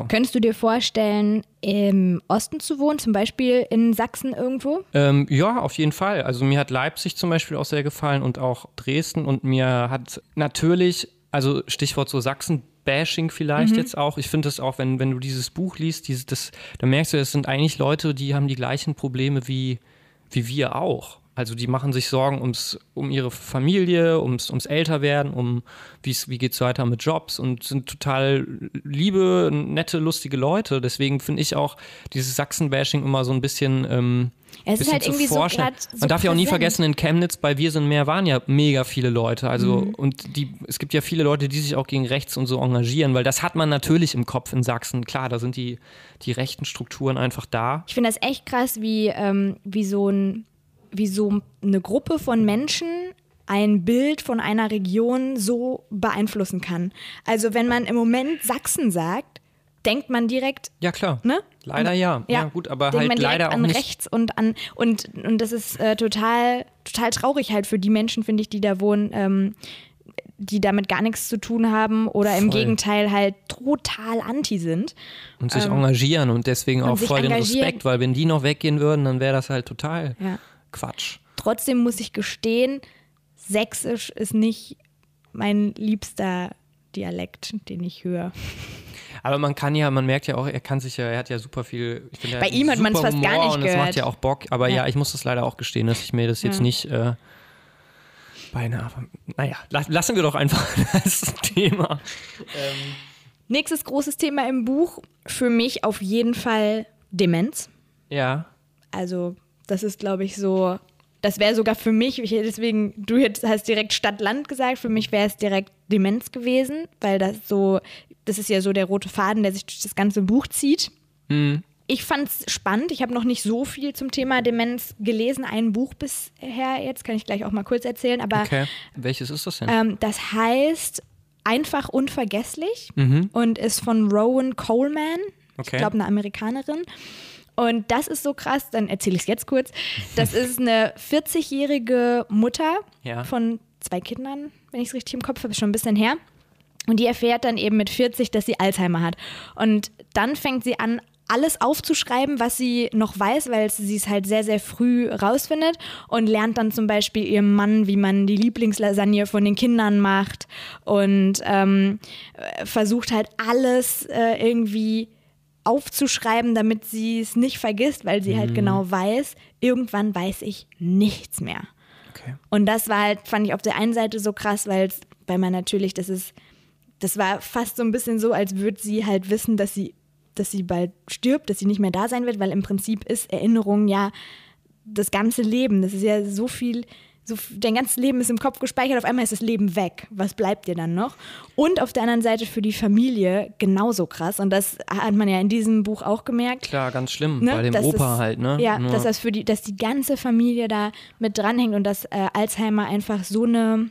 Könntest du dir vorstellen, im Osten zu wohnen, zum Beispiel in Sachsen irgendwo? Ähm, ja, auf jeden Fall. Also mir hat Leipzig zum Beispiel auch sehr gefallen und auch Dresden und mir hat natürlich, also Stichwort so Sachsen-Bashing vielleicht jetzt auch. Ich finde es auch, wenn, wenn du dieses Buch liest, dieses, das, da merkst du, es sind eigentlich Leute, die haben die gleichen Probleme wie, wie wir auch. Also die machen sich Sorgen ums, um ihre Familie, ums, ums Älterwerden, um wie geht es weiter mit Jobs und sind total liebe, nette, lustige Leute. Deswegen finde ich auch dieses Sachsen-Bashing immer so ein bisschen. Ähm, Es ist bisschen halt zu irgendwie so vorschnell. so Man darf ja auch nie vergessen, in Chemnitz bei Wir sind mehr waren ja mega viele Leute. Also Mhm. und die, es gibt ja viele Leute, die sich auch gegen rechts und so engagieren, weil das hat man natürlich im Kopf in Sachsen. Klar, da sind die, die rechten Strukturen einfach da. Ich finde das echt krass, wie, ähm, wie, so ein, wie so eine Gruppe von Menschen ein Bild von einer Region so beeinflussen kann. Also wenn man im Moment Sachsen sagt, denkt man direkt, Ja, klar. ne? Leider ja. ja. gut, aber denkt halt leider auch an nicht. rechts und an und und das ist äh, total total traurig halt für die Menschen finde ich, die da wohnen, ähm, die damit gar nichts zu tun haben oder im Voll. Gegenteil halt total anti sind. Und sich engagieren und deswegen auch ähm, sich voll den. Respekt, weil wenn die noch weggehen würden, dann wäre das halt total Ja. Quatsch. Trotzdem muss ich gestehen, Sächsisch ist nicht mein liebster Dialekt, den ich höre. Aber man kann ja, man merkt ja auch, er kann sich ja, er hat ja super viel. Bei ihm hat super man's fast gar Humor nicht und das macht gehört. ja auch Bock. Aber ja, Ja. ich muss das leider auch gestehen, dass ich mir das jetzt Ja. nicht äh, beinahe. Naja, la lassen wir doch einfach das Thema. Nächstes großes Thema im Buch, für mich auf jeden Fall Demenz. Ja. Also, das ist, glaube ich, so. Das wäre sogar für mich, ich, deswegen, du jetzt hast direkt Stadt-Land gesagt, für mich wäre es direkt Demenz gewesen, weil das so, das ist ja so der rote Faden, der sich durch das ganze Buch zieht. Ich fand es spannend. Ich habe noch nicht so viel zum Thema Demenz gelesen. Ein Buch bisher jetzt, kann ich gleich auch mal kurz erzählen. Aber Okay. Welches ist das denn? ähm, das heißt Einfach unvergesslich Mhm. und ist von Rowan Coleman. Ich Okay. glaube, eine Amerikanerin. Und das ist so krass, dann erzähle ich es jetzt kurz. Das ist eine 40-jährige Mutter Ja. von zwei Kindern, wenn ich es richtig im Kopf habe, schon ein bisschen her. Und die erfährt dann eben mit 40, dass sie Alzheimer hat. Und dann fängt sie an, alles aufzuschreiben, was sie noch weiß, weil sie es halt sehr, sehr früh rausfindet und lernt dann zum Beispiel ihrem Mann, wie man die Lieblingslasagne von den Kindern macht und ähm, äh, versucht halt alles äh, irgendwie aufzuschreiben, damit sie es nicht vergisst, weil sie halt genau weiß, irgendwann weiß ich nichts mehr. Okay. Und das war halt, fand ich auf der einen Seite so krass, weil es, weil man natürlich, das ist, das war fast so ein bisschen so, als würde sie halt wissen, dass sie, dass sie bald stirbt, dass sie nicht mehr da sein wird, weil im Prinzip ist Erinnerung ja das ganze Leben. Das ist ja so viel, so, dein ganzes Leben ist im Kopf gespeichert, auf einmal ist das Leben weg. Was bleibt dir dann noch? Und auf der anderen Seite für die Familie genauso krass. Und das hat man ja in diesem Buch auch gemerkt. Klar, ganz schlimm. Ne? Bei dem Dass Opa es- halt, ne? Ja, Nur- dass das für die, dass die ganze Familie da mit dranhängt und dass äh, Alzheimer einfach so eine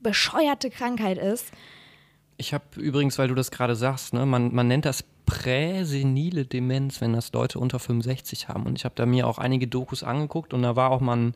bescheuerte Krankheit ist. Ich habe übrigens, weil du das gerade sagst, ne, man, man nennt das präsenile Demenz, wenn das Leute unter 65 haben. Und ich habe da mir auch einige Dokus angeguckt und da war auch mal ein,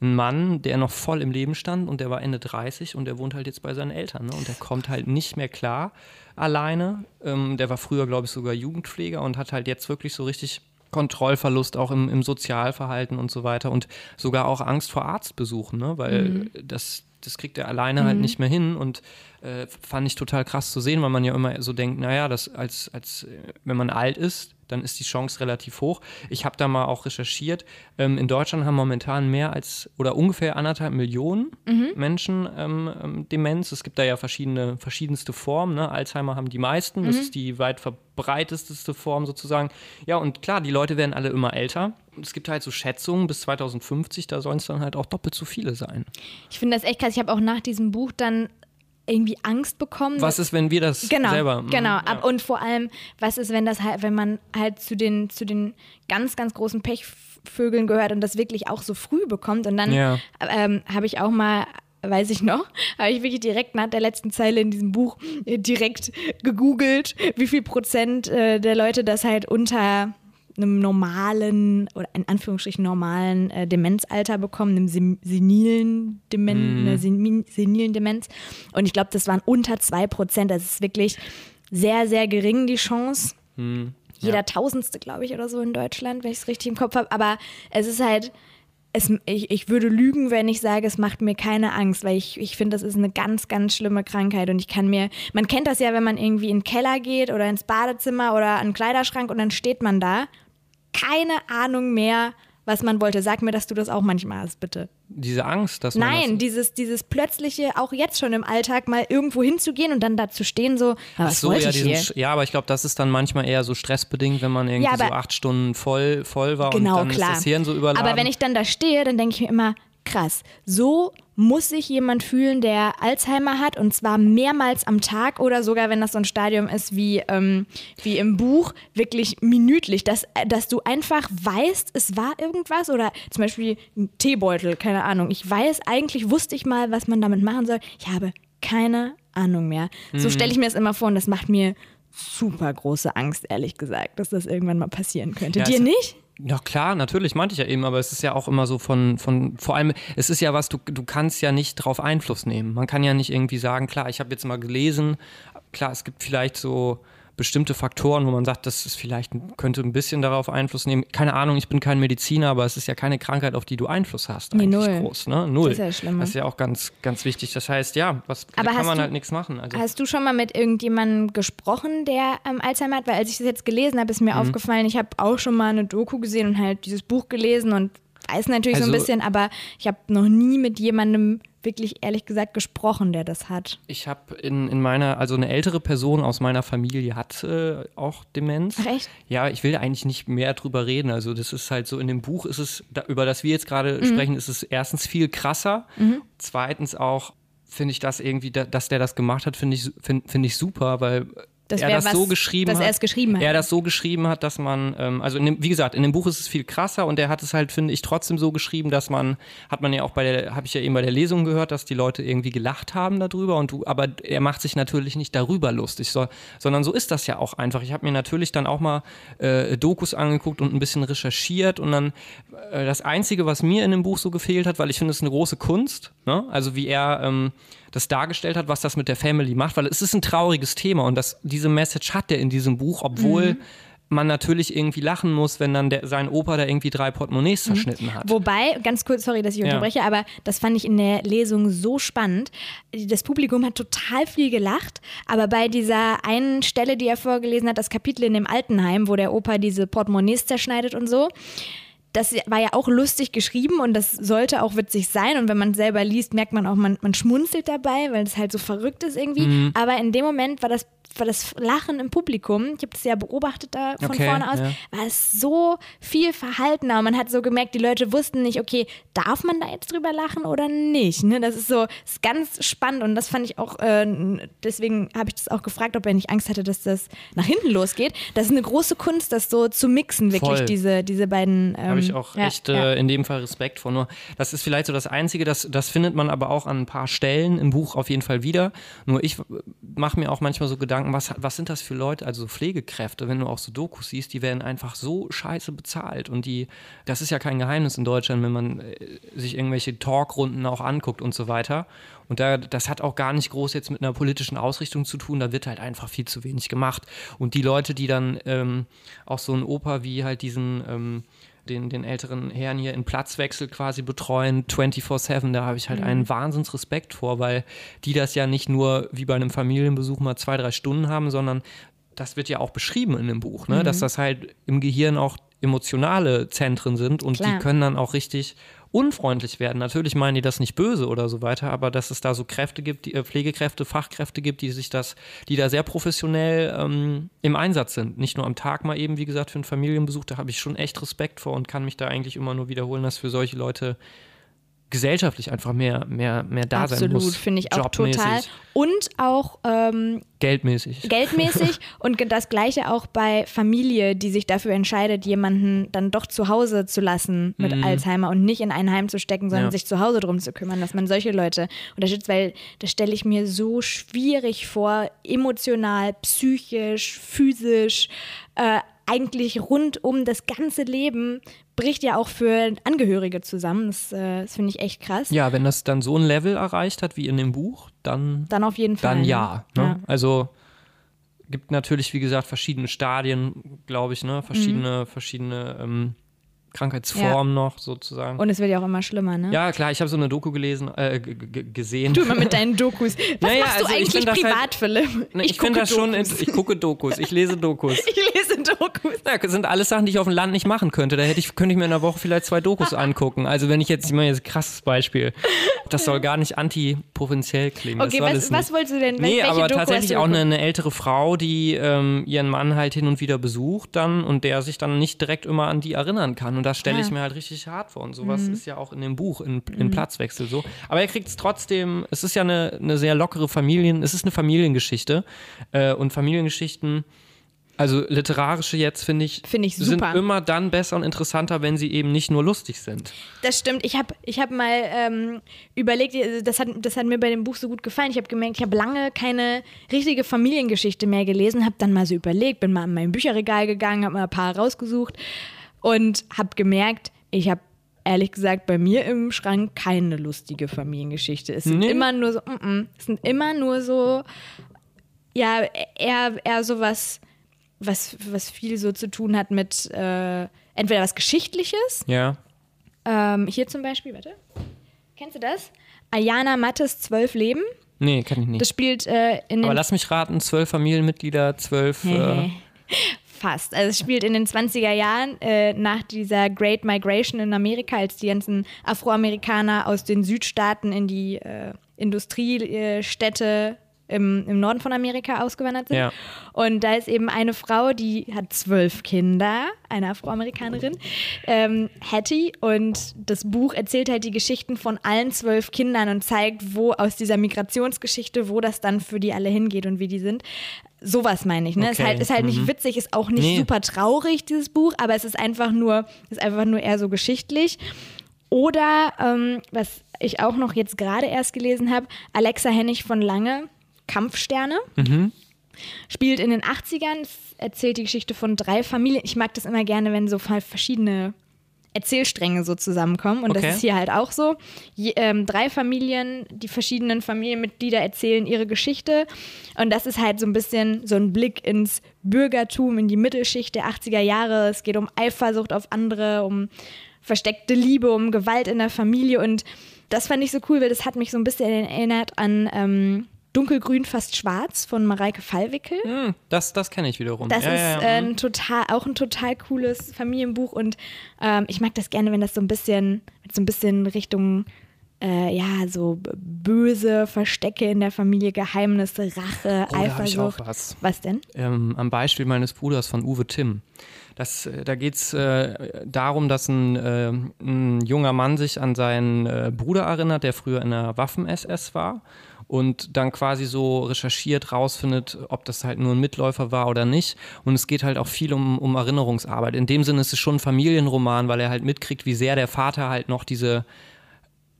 ein Mann, der noch voll im Leben stand und der war Ende 30 und der wohnt halt jetzt bei seinen Eltern. Ne? Und der kommt halt nicht mehr klar alleine. Ähm, der war früher, glaube ich, sogar Jugendpfleger und hat halt jetzt wirklich so richtig Kontrollverlust auch im, im Sozialverhalten und so weiter und sogar auch Angst vor Arztbesuchen, ne? weil das, das kriegt er alleine halt nicht mehr hin und äh, fand ich total krass zu sehen, weil man ja immer so denkt, naja, das als, als äh, wenn man alt ist, dann ist die Chance relativ hoch. Ich habe da mal auch recherchiert. Ähm, in Deutschland haben momentan mehr als oder ungefähr anderthalb Millionen Menschen ähm, ähm, Demenz. Es gibt da ja verschiedene, verschiedenste Formen. Ne? Alzheimer haben die meisten. Das ist die weit verbreitetste Form sozusagen. Ja, und klar, die Leute werden alle immer älter. Es gibt halt so Schätzungen bis 2050, da sollen es dann halt auch doppelt so viele sein. Ich finde das echt krass. Ich habe auch nach diesem Buch dann irgendwie Angst bekommen. Was ist, wenn wir das genau, selber mm, genau. ja. Und vor allem, was ist, wenn das halt, wenn man halt zu den zu den ganz ganz großen Pechvögeln gehört und das wirklich auch so früh bekommt und dann Ja. ähm, habe ich auch mal weiß ich noch, habe ich wirklich direkt nach der letzten Zeile in diesem Buch äh, direkt gegoogelt, wie viel Prozent äh, der Leute das halt unter einem normalen oder in Anführungsstrichen normalen äh, Demenzalter bekommen, einem sen senilen, Demen einer sen senilen Demenz. Und ich glaube, das waren unter 2%. Das ist wirklich sehr, sehr gering, die Chance. Jeder Tausendste, glaube ich, oder so in Deutschland, wenn ich es richtig im Kopf habe. Aber es ist halt, es, ich, ich würde lügen, wenn ich sage, es macht mir keine Angst, weil ich, ich finde, das ist eine ganz, ganz schlimme Krankheit und ich kann mir, man kennt das ja, wenn man irgendwie in den Keller geht oder ins Badezimmer oder an den Kleiderschrank und dann steht man da, keine Ahnung mehr, was man wollte. Sag mir, dass du das auch manchmal hast, bitte. Diese Angst, dass man Nein, das, dieses, dieses plötzliche, auch jetzt schon im Alltag mal irgendwo hinzugehen und dann da zu stehen, so, "Ah, was so, wollte ja, ich diesen, ja, aber ich glaube, das ist dann manchmal eher so stressbedingt, wenn man irgendwie Ja, so acht Stunden voll, voll war Genau, und dann klar. ist das Hirn so überladen. Aber wenn ich dann da stehe, dann denke ich mir immer, krass, so muss sich jemand fühlen, der Alzheimer hat und zwar mehrmals am Tag oder sogar, wenn das so ein Stadium ist wie, ähm, wie im Buch, wirklich minütlich, dass, äh, dass du einfach weißt, es war irgendwas oder zum Beispiel ein Teebeutel, keine Ahnung. Ich weiß, eigentlich wusste ich mal, was man damit machen soll. Ich habe keine Ahnung mehr. Mhm. So stelle ich mir das immer vor und das macht mir super große Angst, ehrlich gesagt, dass das irgendwann mal passieren könnte. Ja, Dir nicht? Ja klar, natürlich, meinte ich ja eben, aber es ist ja auch immer so von, von vor allem, es ist ja was, du, du kannst ja nicht drauf Einfluss nehmen. Man kann ja nicht irgendwie sagen, klar, ich habe jetzt mal gelesen, klar, es gibt vielleicht so bestimmte Faktoren, wo man sagt, das ist vielleicht, könnte ein bisschen darauf Einfluss nehmen. Keine Ahnung, ich bin kein Mediziner, aber es ist ja keine Krankheit, auf die du Einfluss hast. Nee, eigentlich null. groß, ne? Null. Das ist ja schlimm. Das ist ja auch ganz, ganz wichtig. Das heißt, ja, was, Aber da kann man du- halt nichts machen. Also, Hast du schon mal mit irgendjemandem gesprochen, der ähm, Alzheimer hat? Weil als ich das jetzt gelesen habe, ist Mhm. mir aufgefallen, ich habe auch schon mal eine Doku gesehen und halt dieses Buch gelesen und weiß natürlich so ein Also- bisschen, aber ich habe noch nie mit jemandem wirklich ehrlich gesagt gesprochen, der das hat. ich habe in, in meiner, also eine ältere Person aus meiner Familie hat äh, auch Demenz. Ach echt? Ja, ich will eigentlich nicht mehr drüber reden. Also das ist halt so, in dem Buch ist es, da, über das wir jetzt Mhm. gerade sprechen, ist es erstens viel krasser. Zweitens auch finde ich das irgendwie, da, dass der das gemacht hat, finde ich, find, find ich super, weil Das er das was, so geschrieben dass hat. er es geschrieben hat. Er das so geschrieben hat, dass man, ähm, also dem, wie gesagt, in dem Buch ist es viel krasser und er hat es halt, finde ich, trotzdem so geschrieben, dass man, hat man ja auch bei der, habe ich ja eben bei der Lesung gehört, dass die Leute irgendwie gelacht haben darüber und du, aber er macht sich natürlich nicht darüber lustig, so, sondern so ist das ja auch einfach. Ich habe mir natürlich dann auch mal äh, Dokus angeguckt und ein bisschen recherchiert und dann äh, das Einzige, was mir in dem Buch so gefehlt hat, weil ich finde, es ist eine große Kunst, ne? also wie er ähm, das dargestellt hat, was das mit der Family macht, weil es ist ein trauriges Thema und das, diese Message hat er in diesem Buch, obwohl man natürlich irgendwie lachen muss, wenn dann der, sein Opa da irgendwie drei Portemonnaies zerschnitten hat. Wobei, ganz kurz, sorry, dass ich Ja. unterbreche, aber das fand ich in der Lesung so spannend. Das Publikum hat total viel gelacht, aber bei dieser einen Stelle, die er vorgelesen hat, das Kapitel in dem Altenheim, wo der Opa diese Portemonnaies zerschneidet und so, das war ja auch lustig geschrieben und das sollte auch witzig sein. Und wenn man selber liest, merkt man auch, man, man schmunzelt dabei, weil das halt so verrückt ist irgendwie. Mhm. Aber in dem Moment war das, war das Lachen im Publikum, ich habe das ja beobachtet da von Okay, vorne aus, ja. war es so viel verhaltener. Und man hat so gemerkt, die Leute wussten nicht, okay, darf man da jetzt drüber lachen oder nicht? Ne? Das ist so ist ganz spannend und das fand ich auch, äh, deswegen habe ich das auch gefragt, ob er nicht Angst hatte, dass das nach hinten losgeht. Das ist eine große Kunst, das so zu mixen, wirklich, Voll. diese, diese beiden. Ähm, Habe ich auch ja, echt ja. Äh, in dem Fall Respekt vor. Nur, das ist vielleicht so das Einzige, das, das findet man aber auch an ein paar Stellen im Buch auf jeden Fall wieder. Nur ich mache mir auch manchmal so Gedanken, was, was sind das für Leute, also so Pflegekräfte, wenn du auch so Dokus siehst, die werden einfach so scheiße bezahlt. Und die, das ist ja kein Geheimnis in Deutschland, wenn man äh, sich irgendwelche Talkrunden auch anguckt und so weiter. Und da, das hat auch gar nicht groß jetzt mit einer politischen Ausrichtung zu tun, da wird halt einfach viel zu wenig gemacht. Und die Leute, die dann ähm, auch so ein Opa wie halt diesen ähm, den, den älteren Herrn hier in Platzwechsel quasi betreuen, 24-7, da habe ich halt einen Wahnsinnsrespekt vor, weil die das ja nicht nur wie bei einem Familienbesuch mal zwei, drei Stunden haben, sondern das wird ja auch beschrieben in dem Buch, ne? dass das halt im Gehirn auch emotionale Zentren sind und Klar. die können dann auch richtig unfreundlich werden. Natürlich meinen die das nicht böse oder so weiter, aber dass es da so Kräfte gibt, die, äh, Pflegekräfte, Fachkräfte gibt, die sich das, die da sehr professionell ähm, im Einsatz sind. Nicht nur am Tag mal eben, wie gesagt, für einen Familienbesuch, da habe ich schon echt Respekt vor und kann mich da eigentlich immer nur wiederholen, dass für solche Leute gesellschaftlich einfach mehr, mehr, mehr da sein muss. Absolut, finde ich auch total. Und auch ähm, Geldmäßig. geldmäßig und das gleiche auch bei Familie, die sich dafür entscheidet, jemanden dann doch zu Hause zu lassen mit Alzheimer und nicht in ein Heim zu stecken, sondern Mhm. Ja. sich zu Hause drum zu kümmern, dass man solche Leute unterstützt, weil das stelle ich mir so schwierig vor, emotional, psychisch, physisch, äh, eigentlich rund um das ganze Leben bricht ja auch für Angehörige zusammen. Das, äh, das finde ich echt krass. Ja, wenn das dann so ein Level erreicht hat wie in dem Buch, dann, Dann auf jeden Fall. dann ne? ja, ne? Ja. Also gibt natürlich, wie gesagt, verschiedene Stadien, glaube ich, ne? Verschiedene, verschiedene ähm, Krankheitsformen noch sozusagen. Und es wird ja auch immer schlimmer, ne? ja, klar, ich habe so eine Doku gelesen, äh, gesehen. Du immer mit deinen Dokus. Was Naja, machst du also ich eigentlich das privat, halt- Philipp? Ne, ich finde das schon, ich gucke Dokus, ich lese Dokus. Ich lese Dokus. Ja, das sind alles Sachen, die ich auf dem Land nicht machen könnte. Da hätte ich, könnte ich mir in der Woche vielleicht zwei Dokus angucken. Also wenn ich jetzt, ich meine jetzt ein krasses Beispiel. Das soll gar nicht anti-provinziell klingen. Okay, was, was wolltest du denn? Nee, welche aber Doku tatsächlich auch eine, eine ältere Frau, die ähm, ihren Mann halt hin und wieder besucht dann und der sich dann nicht direkt immer an die erinnern kann. Und das stelle ich mir halt richtig hart vor. Und sowas Mhm. ist ja auch in dem Buch, in, in Platzwechsel so. Aber er kriegt es trotzdem, es ist ja eine, eine sehr lockere Familien, es ist eine Familiengeschichte. Äh, und Familiengeschichten, also literarische jetzt, finde ich, Finde ich sind immer dann besser und interessanter, wenn sie eben nicht nur lustig sind. Das stimmt. Ich habe ich hab mal ähm, überlegt, also das hat, das hat mir bei dem Buch so gut gefallen. Ich habe gemerkt, ich habe lange keine richtige Familiengeschichte mehr gelesen, habe dann mal so überlegt, bin mal in mein Bücherregal gegangen, habe mal ein paar rausgesucht und habe gemerkt, ich habe ehrlich gesagt bei mir im Schrank keine lustige Familiengeschichte. Es sind Nee. immer nur so, mm -mm, es sind immer nur so, ja, eher, eher sowas, was, was viel so zu tun hat mit äh, entweder was Geschichtliches Ja. ähm, hier zum Beispiel, warte. Kennst du das? Ayana Mattes Zwölf Leben. Nee, kann ich nicht. Das spielt äh, in Aber lass mich raten, zwölf Familienmitglieder, zwölf. Äh, Fast. Also es spielt in den 20er Jahren äh, nach dieser Great Migration in Amerika, als die ganzen Afroamerikaner aus den Südstaaten in die äh, Industriestädte im, im Norden von Amerika ausgewandert sind. Ja. Und da ist eben eine Frau, die hat zwölf Kinder, eine Afroamerikanerin, ähm, Hattie. Und das Buch erzählt halt die Geschichten von allen zwölf Kindern und zeigt, wo aus dieser Migrationsgeschichte, wo das dann für die alle hingeht und wie die sind. Sowas meine ich. Ne? Ist Okay. halt, ist halt nicht witzig, ist auch nicht Nee. super traurig, dieses Buch, aber es ist einfach nur, ist einfach nur eher so geschichtlich. Oder, ähm, was ich auch noch jetzt gerade erst gelesen habe, Alexa Hennig von Lange, Kampfsterne. Spielt in den 80ern, es erzählt die Geschichte von drei Familien. Ich mag das immer gerne, wenn so ver- verschiedene Erzählstränge so zusammenkommen. Und Okay. das ist hier halt auch so. Je, ähm, drei Familien, die verschiedenen Familienmitglieder erzählen ihre Geschichte. Und das ist halt so ein bisschen so ein Blick ins Bürgertum, in die Mittelschicht der 80er Jahre. Es geht um Eifersucht auf andere, um versteckte Liebe, um Gewalt in der Familie. Und das fand ich so cool, weil das hat mich so ein bisschen erinnert an ähm, Dunkelgrün, fast schwarz von Mareike Fallwickel. hm, das das kenne ich wiederum. Das ja, ist ja, äh, ja. ein total, auch ein total cooles Familienbuch und ähm, ich mag das gerne, wenn das so ein bisschen, mit so ein bisschen Richtung, äh, ja, so böse Verstecke in der Familie, Geheimnisse, Rache, Oh, Eifersucht. was. Was denn? ähm, am Beispiel meines Bruders von Uwe Timm. Das, äh, da geht es äh, darum, dass ein, äh, ein junger Mann sich an seinen äh, Bruder erinnert, der früher in der Waffen-SS war und dann quasi so recherchiert, rausfindet, ob das halt nur ein Mitläufer war oder nicht. Und es geht halt auch viel um, um Erinnerungsarbeit. In dem Sinne ist es schon ein Familienroman, weil er halt mitkriegt, wie sehr der Vater halt noch diese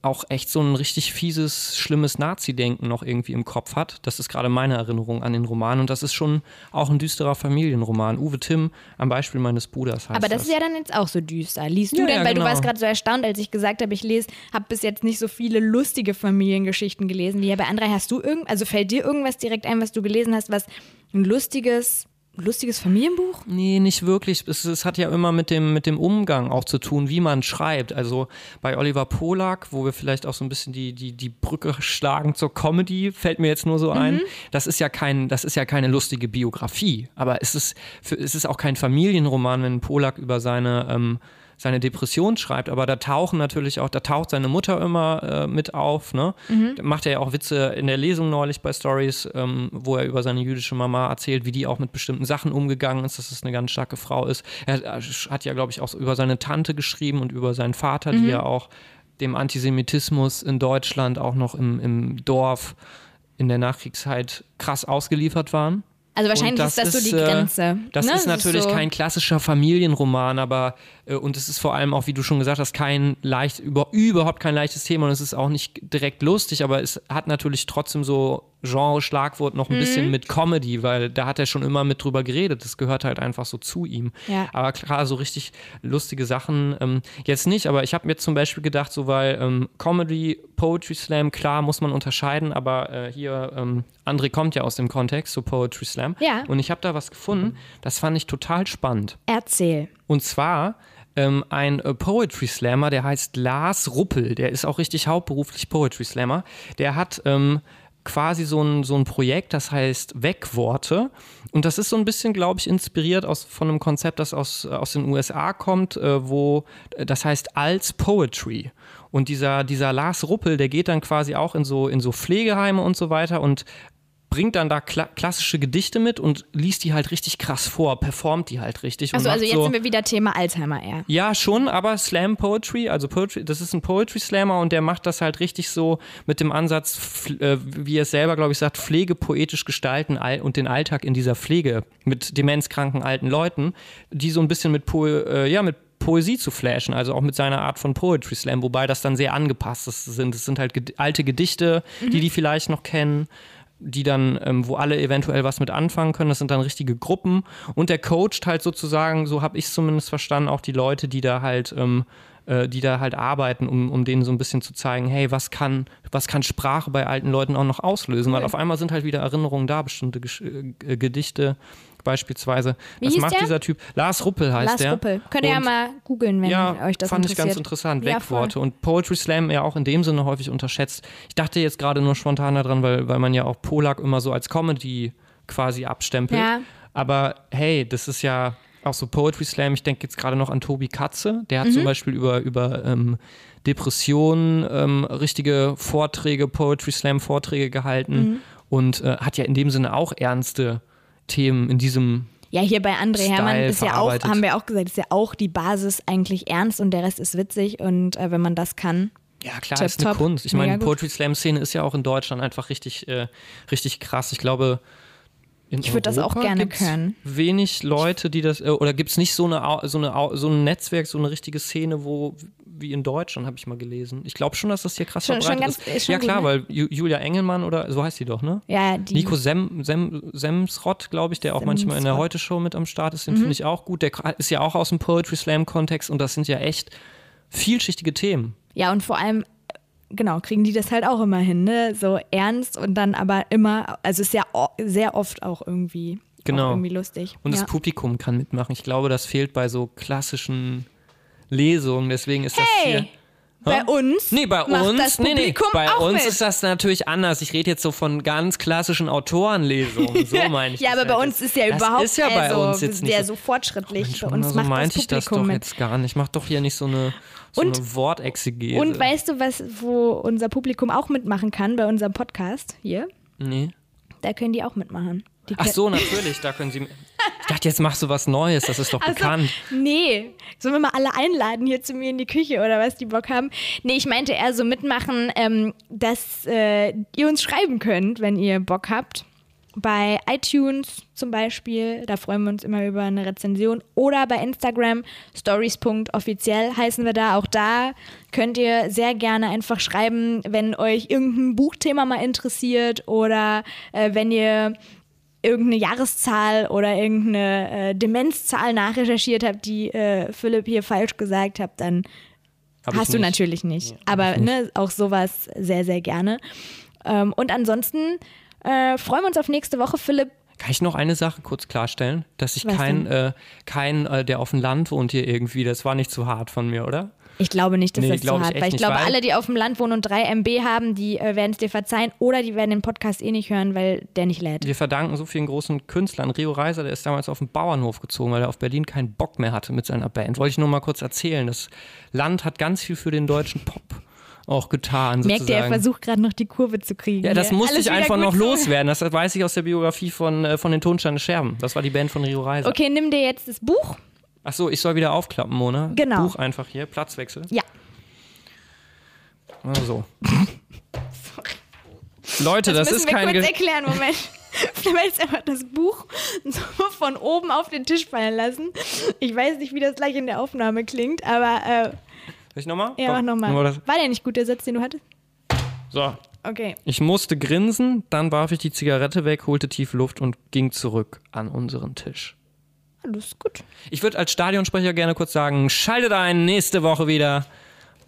auch echt so ein richtig fieses, schlimmes Nazi-Denken noch irgendwie im Kopf hat. Das ist gerade meine Erinnerung an den Roman und das ist schon auch ein düsterer Familienroman. Uwe Timm am Beispiel meines Bruders heißt Aber das ist ja dann jetzt auch so düster. Liest du Ja, denn, ja, weil genau. du warst gerade so erstaunt, als ich gesagt habe, ich lese, habe bis jetzt nicht so viele lustige Familiengeschichten gelesen wie ja bei André. Hast du irgend, also fällt dir irgendwas direkt ein, was du gelesen hast, was ein lustiges, lustiges Familienbuch? Nee, nicht wirklich. Es, es hat ja immer mit dem, mit dem Umgang auch zu tun, wie man schreibt. Also bei Oliver Polak, wo wir vielleicht auch so ein bisschen die, die, die Brücke schlagen zur Comedy, fällt mir jetzt nur so ein. Das ist ja kein, das ist ja keine lustige Biografie. Aber es ist, für, es ist auch kein Familienroman, wenn Polak über seine, ähm, seine Depression schreibt, aber da tauchen natürlich auch, da taucht seine Mutter immer äh, mit auf, ne? Da macht er ja auch Witze in der Lesung neulich bei Stories, ähm, wo er über seine jüdische Mama erzählt, wie die auch mit bestimmten Sachen umgegangen ist, dass es eine ganz starke Frau ist. Er hat ja, glaube ich, auch über seine Tante geschrieben und über seinen Vater, die ja auch dem Antisemitismus in Deutschland auch noch im, im Dorf in der Nachkriegszeit krass ausgeliefert waren. Also wahrscheinlich Und ist das so die äh, Grenze. Das ne? ist natürlich so, kein klassischer Familienroman, aber äh, und es ist vor allem auch, wie du schon gesagt hast, kein leicht, über, überhaupt kein leichtes Thema und es ist auch nicht direkt lustig, aber es hat natürlich trotzdem so Genre-Schlagwort noch ein Mhm. bisschen mit Comedy, weil da hat er schon immer mit drüber geredet. Das gehört halt einfach so zu ihm. Ja. Aber klar, so richtig lustige Sachen ähm, jetzt nicht. Aber ich habe mir zum Beispiel gedacht, so weil ähm, Comedy, Poetry Slam, klar muss man unterscheiden, aber äh, hier, ähm, André kommt ja aus dem Kontext, so Poetry Slam. Ja. Und ich habe da was gefunden, das fand ich total spannend. Erzähl. Und zwar ähm, ein äh, Poetry Slammer, der heißt Lars Ruppel, der ist auch richtig hauptberuflich Poetry Slammer. Der hat ähm, quasi so ein, so ein Projekt, das heißt Wegworte. Und das ist so ein bisschen, glaube ich, inspiriert aus, von einem Konzept, das aus, aus den USA kommt, äh, wo äh, das heißt als Poetry. Und dieser, dieser Lars Ruppel, der geht dann quasi auch in so, in so Pflegeheime und so weiter und bringt dann da kla klassische Gedichte mit und liest die halt richtig krass vor, performt die halt richtig. Achso, also jetzt so, sind wir wieder Thema Alzheimer eher. ja, schon, aber Slam Poetry, also Poetry, das ist ein Poetry Slammer und der macht das halt richtig so mit dem Ansatz, äh, wie er es selber, glaube ich, sagt, Pflege poetisch gestalten und den Alltag in dieser Pflege mit demenzkranken alten Leuten, die so ein bisschen mit, po äh, ja, mit Poesie zu flashen, also auch mit seiner Art von Poetry Slam, wobei das dann sehr angepasst ist. sind. Es sind halt ged alte Gedichte, die die vielleicht noch kennen die dann, ähm, wo alle eventuell was mit anfangen können. Das sind dann richtige Gruppen. Und der coacht halt sozusagen, so habe ich es zumindest verstanden, auch die Leute, die da halt, ähm, äh, die da halt arbeiten, um, um denen so ein bisschen zu zeigen, hey, was kann, was kann Sprache bei alten Leuten auch noch auslösen? Weil auf einmal sind halt wieder Erinnerungen da, bestimmte Gesch äh, Gedichte beispielsweise. Wie was macht der? dieser Typ? Lars Ruppel heißt Lars der. Ruppel. Könnt ihr ja mal googeln, wenn ja, euch das fand interessiert. ich ganz interessant. Ja, Wegworte. und Poetry Slam ja auch in dem Sinne häufig unterschätzt. Ich dachte jetzt gerade nur spontan daran, weil, weil man ja auch Polak immer so als Comedy quasi abstempelt. Ja. Aber hey, das ist ja auch so Poetry Slam. Ich denke jetzt gerade noch an Tobi Katze. Der hat Mhm. zum Beispiel über, über ähm, Depressionen ähm, richtige Vorträge, Poetry Slam Vorträge gehalten Mhm. und äh, hat ja in dem Sinne auch ernste Themen in diesem Ja, hier bei André Style Hermann ist ja auch, haben wir auch gesagt, ist ja auch die Basis eigentlich ernst und der Rest ist witzig und äh, wenn man das kann. Ja, klar, ist eine. Kunst. Ich meine, die. Poetry Slam Szene ist ja auch in Deutschland einfach richtig, äh, richtig krass. Ich glaube, in Ich würd das auch gerne können. Wenig Leute, die das, äh, oder gibt es nicht so eine, so, eine, so ein Netzwerk, so eine richtige Szene, wo, wie in Deutschland, habe ich mal gelesen. Ich glaube schon, dass das hier krass Schon- schon verbreitet ganz- ist. ist schon ja, klar, gut, weil Ju Julia Engelmann oder so heißt sie doch, ne? Ja, die, Nico Sem, Sem, Semsrott, glaube ich, der auch manchmal in der Semsrott. Heute-Show mit am Start ist, den Mhm. finde ich auch gut. Der ist ja auch aus dem Poetry Slam-Kontext und das sind ja echt vielschichtige Themen. ja, und vor allem, äh, genau, kriegen die das halt auch immer hin, ne? So ernst und dann aber immer, also ist ja sehr oft auch irgendwie, Genau. auch irgendwie lustig. Und ja. das Publikum kann mitmachen. Ich glaube, das fehlt bei so klassischen Lesungen. Deswegen ist das hier. Hey, bei uns Nee, bei uns, das nee, nee, bei uns mit. ist das natürlich anders. Ich rede jetzt so von ganz klassischen Autorenlesungen. So meine ich. ja, das aber bei halt uns ist ja das überhaupt ist ja bei also uns jetzt nicht sehr so. so fortschrittlich. Mensch, bei uns so meinte das ich das doch mit. jetzt gar nicht. Ich mach doch hier nicht so eine, so Und- eine Wortexegese. Und weißt du, was, wo unser Publikum auch mitmachen kann bei unserem Podcast hier? nee. Da können die auch mitmachen. Die Ach so, natürlich, da können Sie. Ich dachte, jetzt machst du was Neues, das ist doch Ach so, bekannt. Nee. Sollen wir mal alle einladen hier zu mir in die Küche oder was die Bock haben? Nee, ich meinte eher so mitmachen, ähm, dass äh, ihr uns schreiben könnt, wenn ihr Bock habt. Bei iTunes zum Beispiel, da freuen wir uns immer über eine Rezension. Oder bei Instagram, stories.offiziell heißen wir da. Auch da könnt ihr sehr gerne einfach schreiben, wenn euch irgendein Buchthema mal interessiert oder äh, wenn ihr irgendeine Jahreszahl oder irgendeine äh, Demenzzahl nachrecherchiert habt, die äh, Philipp hier falsch gesagt hat, dann Hab hast du nicht. natürlich nicht. Aber Ne, auch sowas sehr, sehr gerne. Ähm, und ansonsten äh, freuen wir uns auf nächste Woche, Philipp. Kann ich noch eine Sache kurz klarstellen? Dass ich Was kein, äh, kein äh, der auf dem Land wohnt hier irgendwie, das war nicht zu hart von mir, oder? Ich glaube nicht, dass Nee, das ich hart weil ich glaube, weil- alle, die auf dem Land wohnen und 3 MB haben, die äh, werden es dir verzeihen oder die werden den Podcast eh nicht hören, weil der nicht lädt. Wir verdanken so vielen großen Künstlern. Rio Reiser, der ist damals auf den Bauernhof gezogen, weil er auf Berlin keinen Bock mehr hatte mit seiner Band. Wollte ich nur mal kurz erzählen. Das Land hat ganz viel für den deutschen Pop auch getan. Merkt ihr, er versucht gerade noch die Kurve zu kriegen. Ja, das hier. musste Alles ich einfach noch so. loswerden. Das weiß ich aus der Biografie von, äh, von den Tonsteine Scherben. Das war die Band von Rio Reiser. Okay, nimm dir jetzt das Buch. Ach so, ich soll wieder aufklappen, Mona. Genau. Buch einfach hier, Platzwechsel. Ja. Also. Leute, das, müssen ist wir kein. kurz Ge erklären, Moment. Vielleicht jetzt einfach das Buch so von oben auf den Tisch fallen lassen. Ich weiß nicht, wie das gleich in der Aufnahme klingt, aber äh, Ich nochmal? ja, mach nochmal. War der nicht gut, der Satz, den du hattest? So, Okay. Ich musste grinsen, dann warf ich die Zigarette weg, holte tief Luft und ging zurück an unseren Tisch. Alles gut. Ich würde als Stadionsprecher gerne kurz sagen, schaltet ein nächste Woche wieder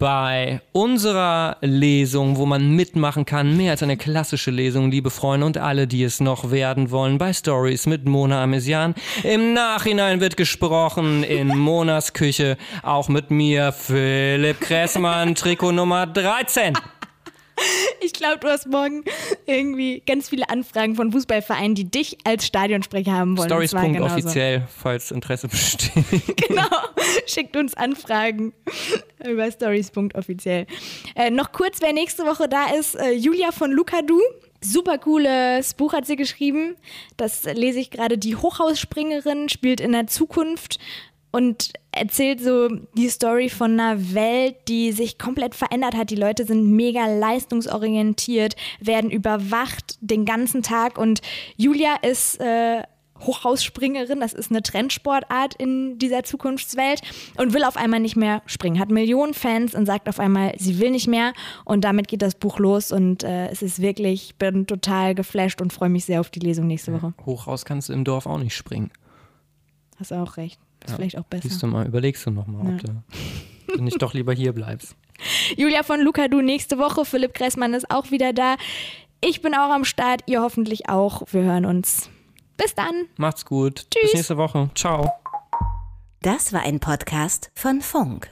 bei unserer Lesung, wo man mitmachen kann, mehr als eine klassische Lesung, liebe Freunde und alle, die es noch werden wollen, bei Stories mit Mona Amesian. Im Nachhinein wird gesprochen in Monas Küche, auch mit mir, Philipp Kressmann, Trikot Nummer 13. Ich glaube, du hast morgen irgendwie ganz viele Anfragen von Fußballvereinen, die dich als Stadionsprecher haben wollen. Genauso. Stories.offiziell, falls Interesse besteht. Genau. Schickt uns Anfragen über stories.offiziell. Äh, noch kurz, wer nächste Woche da ist, äh, Julia von Lukadu. Super cooles Buch hat sie geschrieben. Das lese ich gerade. Die Hochhausspringerin spielt in der Zukunft und erzählt so die Story von einer Welt, die sich komplett verändert hat. Die Leute sind mega leistungsorientiert, werden überwacht den ganzen Tag und Julia ist äh, Hochhausspringerin, das ist eine Trendsportart in dieser Zukunftswelt und will auf einmal nicht mehr springen. Hat Millionen Fans und sagt auf einmal, sie will nicht mehr und damit geht das Buch los und äh, es ist wirklich, ich bin total geflasht und freue mich sehr auf die Lesung nächste Woche. Hochhaus kannst du im Dorf auch nicht springen. Hast auch recht. Ist vielleicht auch besser. Siehst du mal, überlegst du nochmal, ob du nicht doch lieber hier bleibst. Julia von Luca, du nächste Woche. Philipp Kressmann ist auch wieder da. Ich bin auch am Start, ihr hoffentlich auch. Wir hören uns. Bis dann. Macht's gut. Tschüss. Bis nächste Woche. Ciao. Das war ein Podcast von Funk.